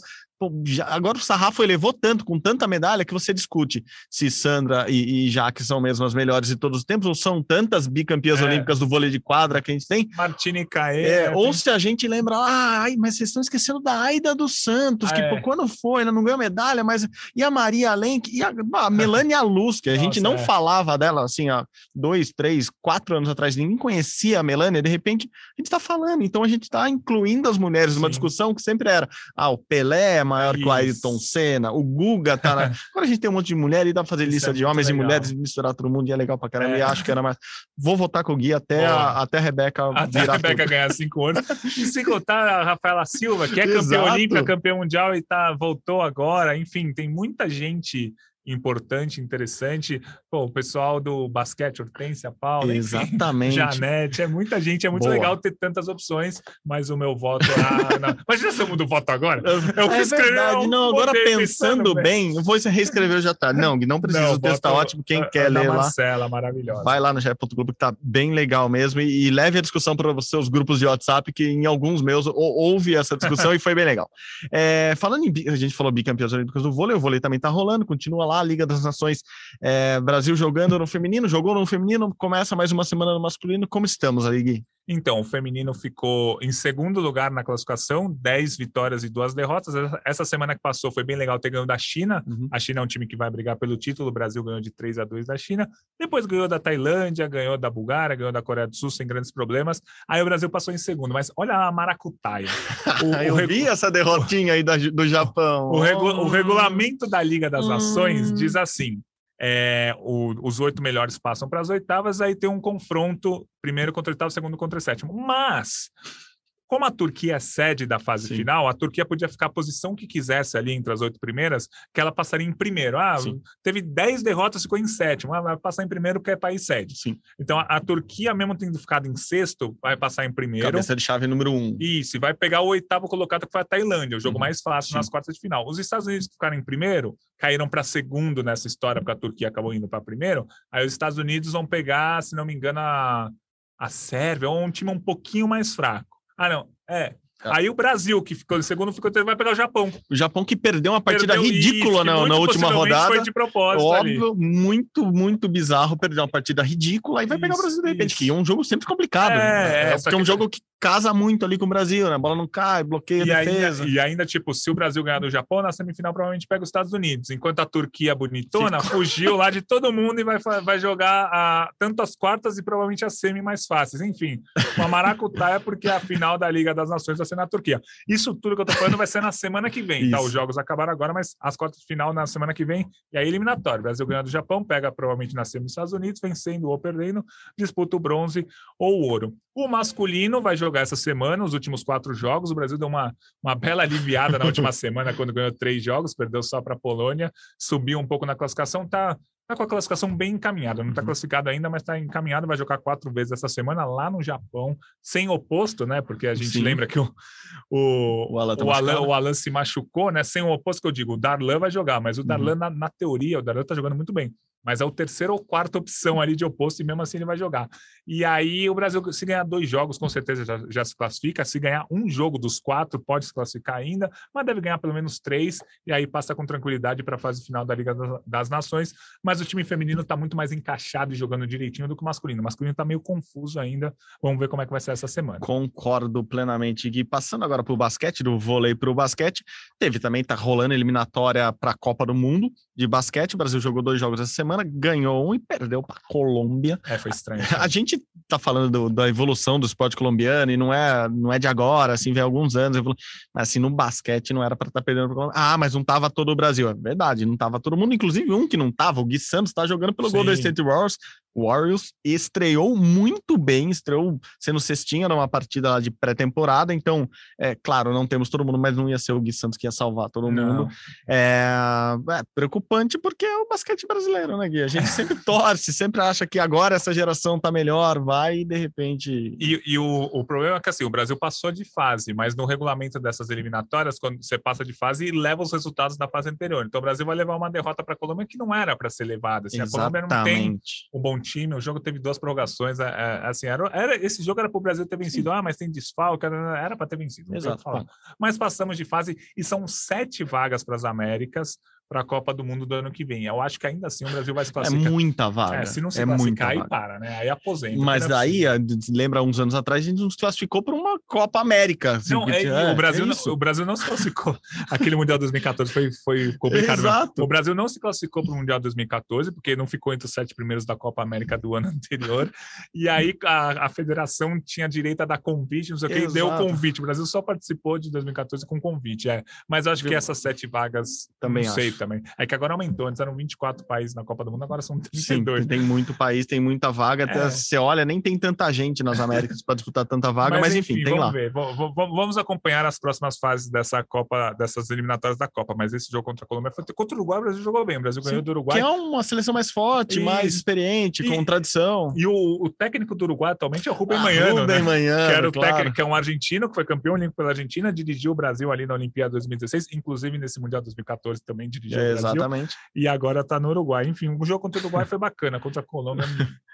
já, agora o sarrafo elevou tanto, com tanta medalha, que você discute se Sandra e, e Jaque são mesmo as melhores de todos os tempos, ou são tantas bicampeãs é. olímpicas do vôlei de quadra que a gente tem. Martini Caê. É, ou se a gente lembra, ah, ai, mas vocês estão esquecendo da Aida dos Santos, ah, que é. quando foi, ela não ganhou medalha, mas. E a Maria Lenk, e a, a Melania Luz, que a Nossa, gente não é. falava dela assim há dois, três, quatro anos atrás, ninguém conhecia a Melania, de repente a gente está falando, então a gente está incluindo as mulheres numa discussão que sempre era, ah, o Pelé, maior Isso. que o Ayrton Senna, o Guga tá na... Agora a gente tem um monte de mulher e dá pra fazer Isso lista é de homens legal. e mulheres misturar todo mundo e é legal pra caramba. É. E acho que era mais. Vou votar com o Gui até, a, até a Rebeca. Até a Rebeca tudo. ganhar cinco anos. E sem contar a Rafaela Silva, que é campeã olímpica, campeã mundial e tá, voltou agora. Enfim, tem muita gente importante, interessante. Pô, o pessoal do basquete, Hortência, Paula, Exatamente. Janete, é muita gente, é muito Boa. legal ter tantas opções, mas o meu voto ah, não. Mas já somos do voto agora? Eu é verdade, não, agora pensando bem, eu vou reescrever já tá. Não, não precisa, não, o texto tá ótimo, quem quer Ana ler Marcela, lá. maravilhosa. Vai lá no Globo que tá bem legal mesmo e, e leve a discussão para os seus grupos de WhatsApp, que em alguns meus houve essa discussão e foi bem legal. É, falando em, a gente falou bicampeões olímpicos do vôlei, o vôlei também tá rolando, continua lá, a Liga das Nações, é, Brasil jogando no feminino, jogou no feminino, começa mais uma semana no masculino. Como estamos aí, Gui? Então, o feminino ficou em segundo lugar na classificação, 10 vitórias e duas derrotas. Essa semana que passou foi bem legal ter ganho da China. Uhum. A China é um time que vai brigar pelo título. O Brasil ganhou de 3 a 2 da China. Depois ganhou da Tailândia, ganhou da Bulgária, ganhou da Coreia do Sul sem grandes problemas. Aí o Brasil passou em segundo. Mas olha a maracutaia. O, Eu o regu... vi essa derrotinha aí do Japão. O, regu... o regulamento da Liga das Nações hum. diz assim: é, o, os oito melhores passam para as oitavas, aí tem um confronto, primeiro contra oitavo, segundo contra sétimo. Mas como a Turquia é sede da fase Sim. final, a Turquia podia ficar a posição que quisesse ali entre as oito primeiras, que ela passaria em primeiro. Ah, Sim. teve dez derrotas, ficou em sétimo. Ah, vai passar em primeiro porque é país sede. Sim. Então, a, a, Turquia, mesmo tendo ficado em sexto, vai passar em primeiro. Cabeça de chave número um. Isso, e vai pegar o oitavo colocado, que foi a Tailândia, o jogo uhum. mais fácil Sim. nas quartas de final. Os Estados Unidos que ficaram em primeiro, caíram para segundo nessa história, porque a Turquia acabou indo para primeiro. Aí os Estados Unidos vão pegar, se não me engano, a, a Sérvia, ou um time um pouquinho mais fraco. Ah, não. É. É. Aí o Brasil, que ficou em segundo, ficou vai pegar o Japão. O Japão que perdeu uma partida perdeu ridícula isso, na, na última rodada. Foi de propósito. Óbvio, ali. muito, muito bizarro perder uma partida ridícula. Aí vai isso, pegar o Brasil de repente, isso. que é um jogo sempre complicado. É, né? é, é, é um jogo que casa muito ali com o Brasil, né? A bola não cai, bloqueia e a defesa. Ainda, e ainda, tipo, se o Brasil ganhar do Japão, na semifinal provavelmente pega os Estados Unidos. Enquanto a Turquia bonitona Ficou. fugiu lá de todo mundo e vai, vai jogar a, tanto as quartas e provavelmente as semi mais fáceis. Enfim, uma maracutaia porque a final da Liga das Nações vai ser na Turquia. Isso tudo que eu tô falando vai ser na semana que vem, tá? Os jogos acabaram agora, mas as quartas de final na semana que vem e aí eliminatório. O Brasil ganhando do Japão, pega provavelmente na semi dos Estados Unidos, vencendo ou perdendo, disputa o bronze ou o ouro. O masculino vai jogar essa semana os últimos quatro jogos. O Brasil deu uma, uma bela aliviada na última semana, quando ganhou três jogos, perdeu só para a Polônia, subiu um pouco na classificação, tá, tá com a classificação bem encaminhada. Não está uhum. classificado ainda, mas está encaminhado. Vai jogar quatro vezes essa semana lá no Japão, sem oposto, né? Porque a gente Sim. lembra que o, o, o, Alan, tá o, Alan, o Alan se machucou, né? Sem o oposto que eu digo, o Darlan vai jogar, mas o Darlan, uhum. na, na teoria, o Darlan está jogando muito bem mas é o terceiro ou quarta opção ali de oposto e mesmo assim ele vai jogar. E aí o Brasil, se ganhar dois jogos, com certeza já, já, se classifica. Se ganhar um jogo dos quatro, pode se classificar ainda, mas deve ganhar pelo menos três e aí passa com tranquilidade para a fase final da Liga das Nações. Mas o time feminino está muito mais encaixado e jogando direitinho do que o masculino. O masculino está meio confuso ainda. Vamos ver como é que vai ser essa semana. Concordo plenamente, Gui. Passando agora para o basquete, do vôlei para o basquete, teve também, tá rolando eliminatória para a Copa do Mundo de basquete. O Brasil jogou dois jogos essa semana semana ganhou um e perdeu para Colômbia. É, foi estranho. A gente tá falando do, da evolução do esporte colombiano e não é, não é de agora, assim, vem alguns anos. Mas assim, no basquete não era para estar tá perdendo para Ah, mas não tava todo o Brasil. É verdade, não tava todo mundo, inclusive um que não tava, o Gui Santos tá jogando pelo Sim. Golden State Warriors, Warriors estreou muito bem, estreou sendo cestinha numa partida lá de pré-temporada, então, é claro, não temos todo mundo, mas não ia ser o Gui Santos que ia salvar todo mundo. É, é, preocupante porque é o basquete brasileiro, né, Gui? A gente sempre torce, sempre acha que agora essa geração tá melhor, vai e de repente... E, e o, o problema é que, assim, o Brasil passou de fase, mas no regulamento dessas eliminatórias, quando você passa de fase, leva os resultados da fase anterior. Então, o Brasil vai levar uma derrota para a Colômbia que não era para ser levada. Assim, a Colômbia não tem um bom time, o jogo teve duas prorrogações, é, é, assim, era, era, esse jogo era para o Brasil ter vencido, ah, mas tem desfalque, era para ter vencido, Exato. Mas passamos de fase e são sete vagas para as Américas, para a Copa do Mundo do ano que vem. Eu acho que ainda assim o Brasil vai se é classificar. É muita vaga. É, se não se é classificar, aí para, né? Aí aposenta. Mas é daí, é lembra uns anos atrás, a gente nos classificou para uma Copa América. Assim, não, é, o, Brasil não, o Brasil não se classificou. Aquele Mundial 2014 foi, foi complicado. Exato. O Brasil não se classificou para o Mundial 2014, porque não ficou entre os sete primeiros da Copa América do ano anterior. E aí a, a federação tinha direito a dar convite, não sei o que, e deu convite. O Brasil só participou de 2014 com convite. É. Mas eu acho que essas sete vagas, também não acho. Também. É que agora aumentou, antes eram 24 países na Copa do Mundo, agora são 32. Sim, tem muito país, tem muita vaga. É. Você olha, nem tem tanta gente nas Américas para disputar tanta vaga, mas, mas enfim, enfim, tem vamos lá. Ver. Vamos acompanhar as próximas fases dessa Copa, dessas eliminatórias da Copa. Mas esse jogo contra a Colômbia foi contra o Uruguai, o Brasil jogou bem. O Brasil Sim, ganhou do Uruguai. Que é uma seleção mais forte, e, mais experiente, e, com tradição. E o, o, técnico do Uruguai atualmente é o Rubem ah, Manhano. Rubem né? Manhano, que era o claro. técnico, que é um argentino, que foi campeão olímpico pela Argentina, dirigiu o Brasil ali na Olimpíada 2016, inclusive nesse Mundial 2014 também dirigiu é, o Brasil. Exatamente. E agora tá no Uruguai. Enfim, o jogo contra o Uruguai foi bacana, contra a Colômbia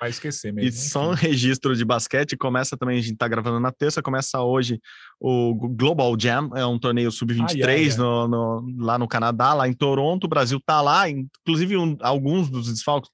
vai esquecer mesmo. E só um registro de basquete, começa também, a gente tá gravando na terça, começa hoje o Global Jam, é um torneio sub-23 no, no, lá no Canadá, lá em Toronto, o Brasil tá lá, inclusive um, alguns dos desfalques,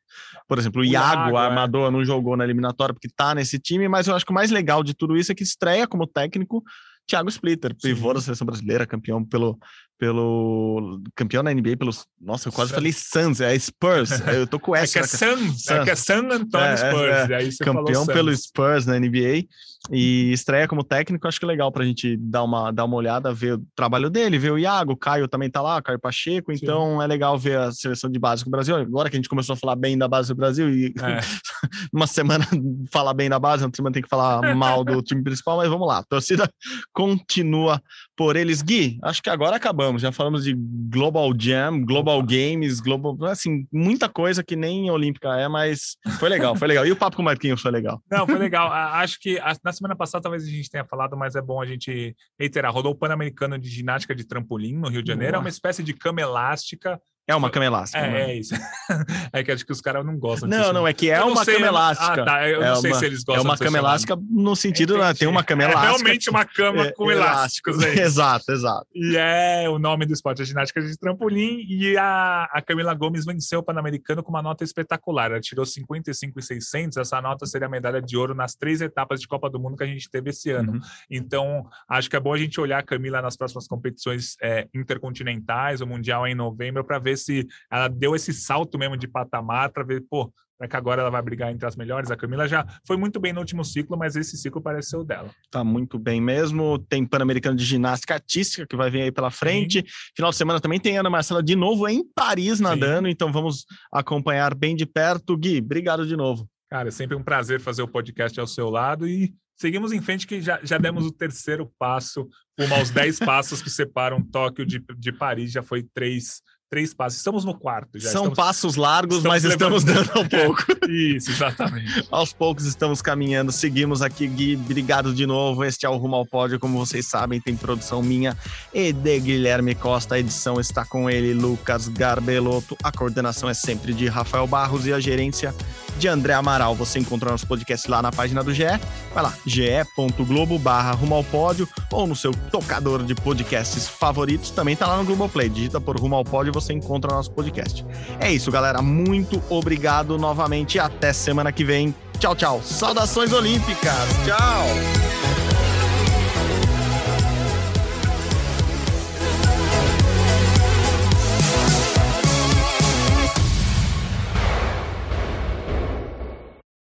por exemplo, o, o Iago, Iago, armador, é. não jogou na eliminatória porque tá nesse time, mas eu acho que o mais legal de tudo isso é que estreia como técnico Thiago Splitter, pivô da seleção brasileira, campeão pelo, pelo campeão da NBA pelos. Nossa, eu quase falei Suns, é Spurs. Eu tô com essa. É que é Suns, é que é San Antonio é, é Spurs. É, é. campeão pelo Spurs na NBA e estreia como técnico, acho que é legal pra gente dar uma, dar uma olhada, ver o trabalho dele, ver o Iago, o Caio também tá lá, Caio Pacheco, então Sim. é legal ver a seleção de base do Brasil. Agora que a gente começou a falar bem da base do Brasil e é. uma semana falar bem da base, outra semana tem que falar mal do time principal, mas vamos lá, a torcida continua por eles. Gui, acho que agora acabamos, já falamos de Global Jam, Global Games, Global, assim, muita coisa que nem Olímpica é, mas foi legal, foi legal. E o papo com o Marquinhos foi legal. Não, foi legal. Acho que na semana passada talvez a gente tenha falado, mas é bom a gente reiterar. Rodou o Pan-Americano de Ginástica de Trampolim no Rio de Janeiro. Nossa. É uma espécie de cama elástica É uma cama elástica. É, né? é isso. É que acho que os caras não gostam Não, disso. não, é que é uma sei, cama elástica. Ah, tá. Eu É não sei uma- se eles É gostam uma de ser cama chamado. elástica no sentido, né? Tem uma cama É elástica. realmente uma cama é, com elásticos. Exato, exato. E é o nome do esporte, a ginástica de trampolim. E a, a Camila Gomes venceu o Pan-Americano com uma nota espetacular. Ela tirou 55,600. Essa nota seria a medalha de ouro nas três etapas de Copa do Mundo que a gente teve esse ano. Uhum. Então, acho que é bom a gente olhar a Camila nas próximas competições é, intercontinentais, o Mundial é em novembro, para ver se ela deu esse salto mesmo de patamar, para ver, pô, será que agora ela vai brigar entre as melhores? A Camila já foi muito bem no último ciclo, mas esse ciclo parece ser o dela. Tá muito bem mesmo. Tem Pan-Americano de Ginástica Artística que vai vir aí pela frente. Final de semana também tem Ana Marcela de novo em Paris nadando, então vamos acompanhar bem de perto. Gui, obrigado de novo. Cara, é sempre um prazer fazer o podcast ao seu lado e seguimos em frente que já, já demos o terceiro passo, rumo aos 10 passos que separam Tóquio de, de Paris, já foi três, três passos. Estamos no quarto já. São estamos... passos largos, estamos mas estamos dando ao pouco. Isso, exatamente. Aos poucos estamos caminhando, seguimos aqui, Gui. Obrigado de novo. Este é o Rumo ao Pódio, como vocês sabem, tem produção minha e de Guilherme Costa. A edição está com ele, Lucas Garbelotto. A coordenação é sempre de Rafael Barros e a gerência de André Amaral. Você encontra nosso podcast lá na página do GE. Vai lá, ge.globo barra Rumo ao Pódio ou no seu tocador de podcasts favoritos. Também tá lá no Globoplay. Digita por Rumo ao Pódio e você encontra nosso podcast. É isso, galera. Muito obrigado novamente. Até semana que vem. Tchau, tchau. Saudações olímpicas. Tchau.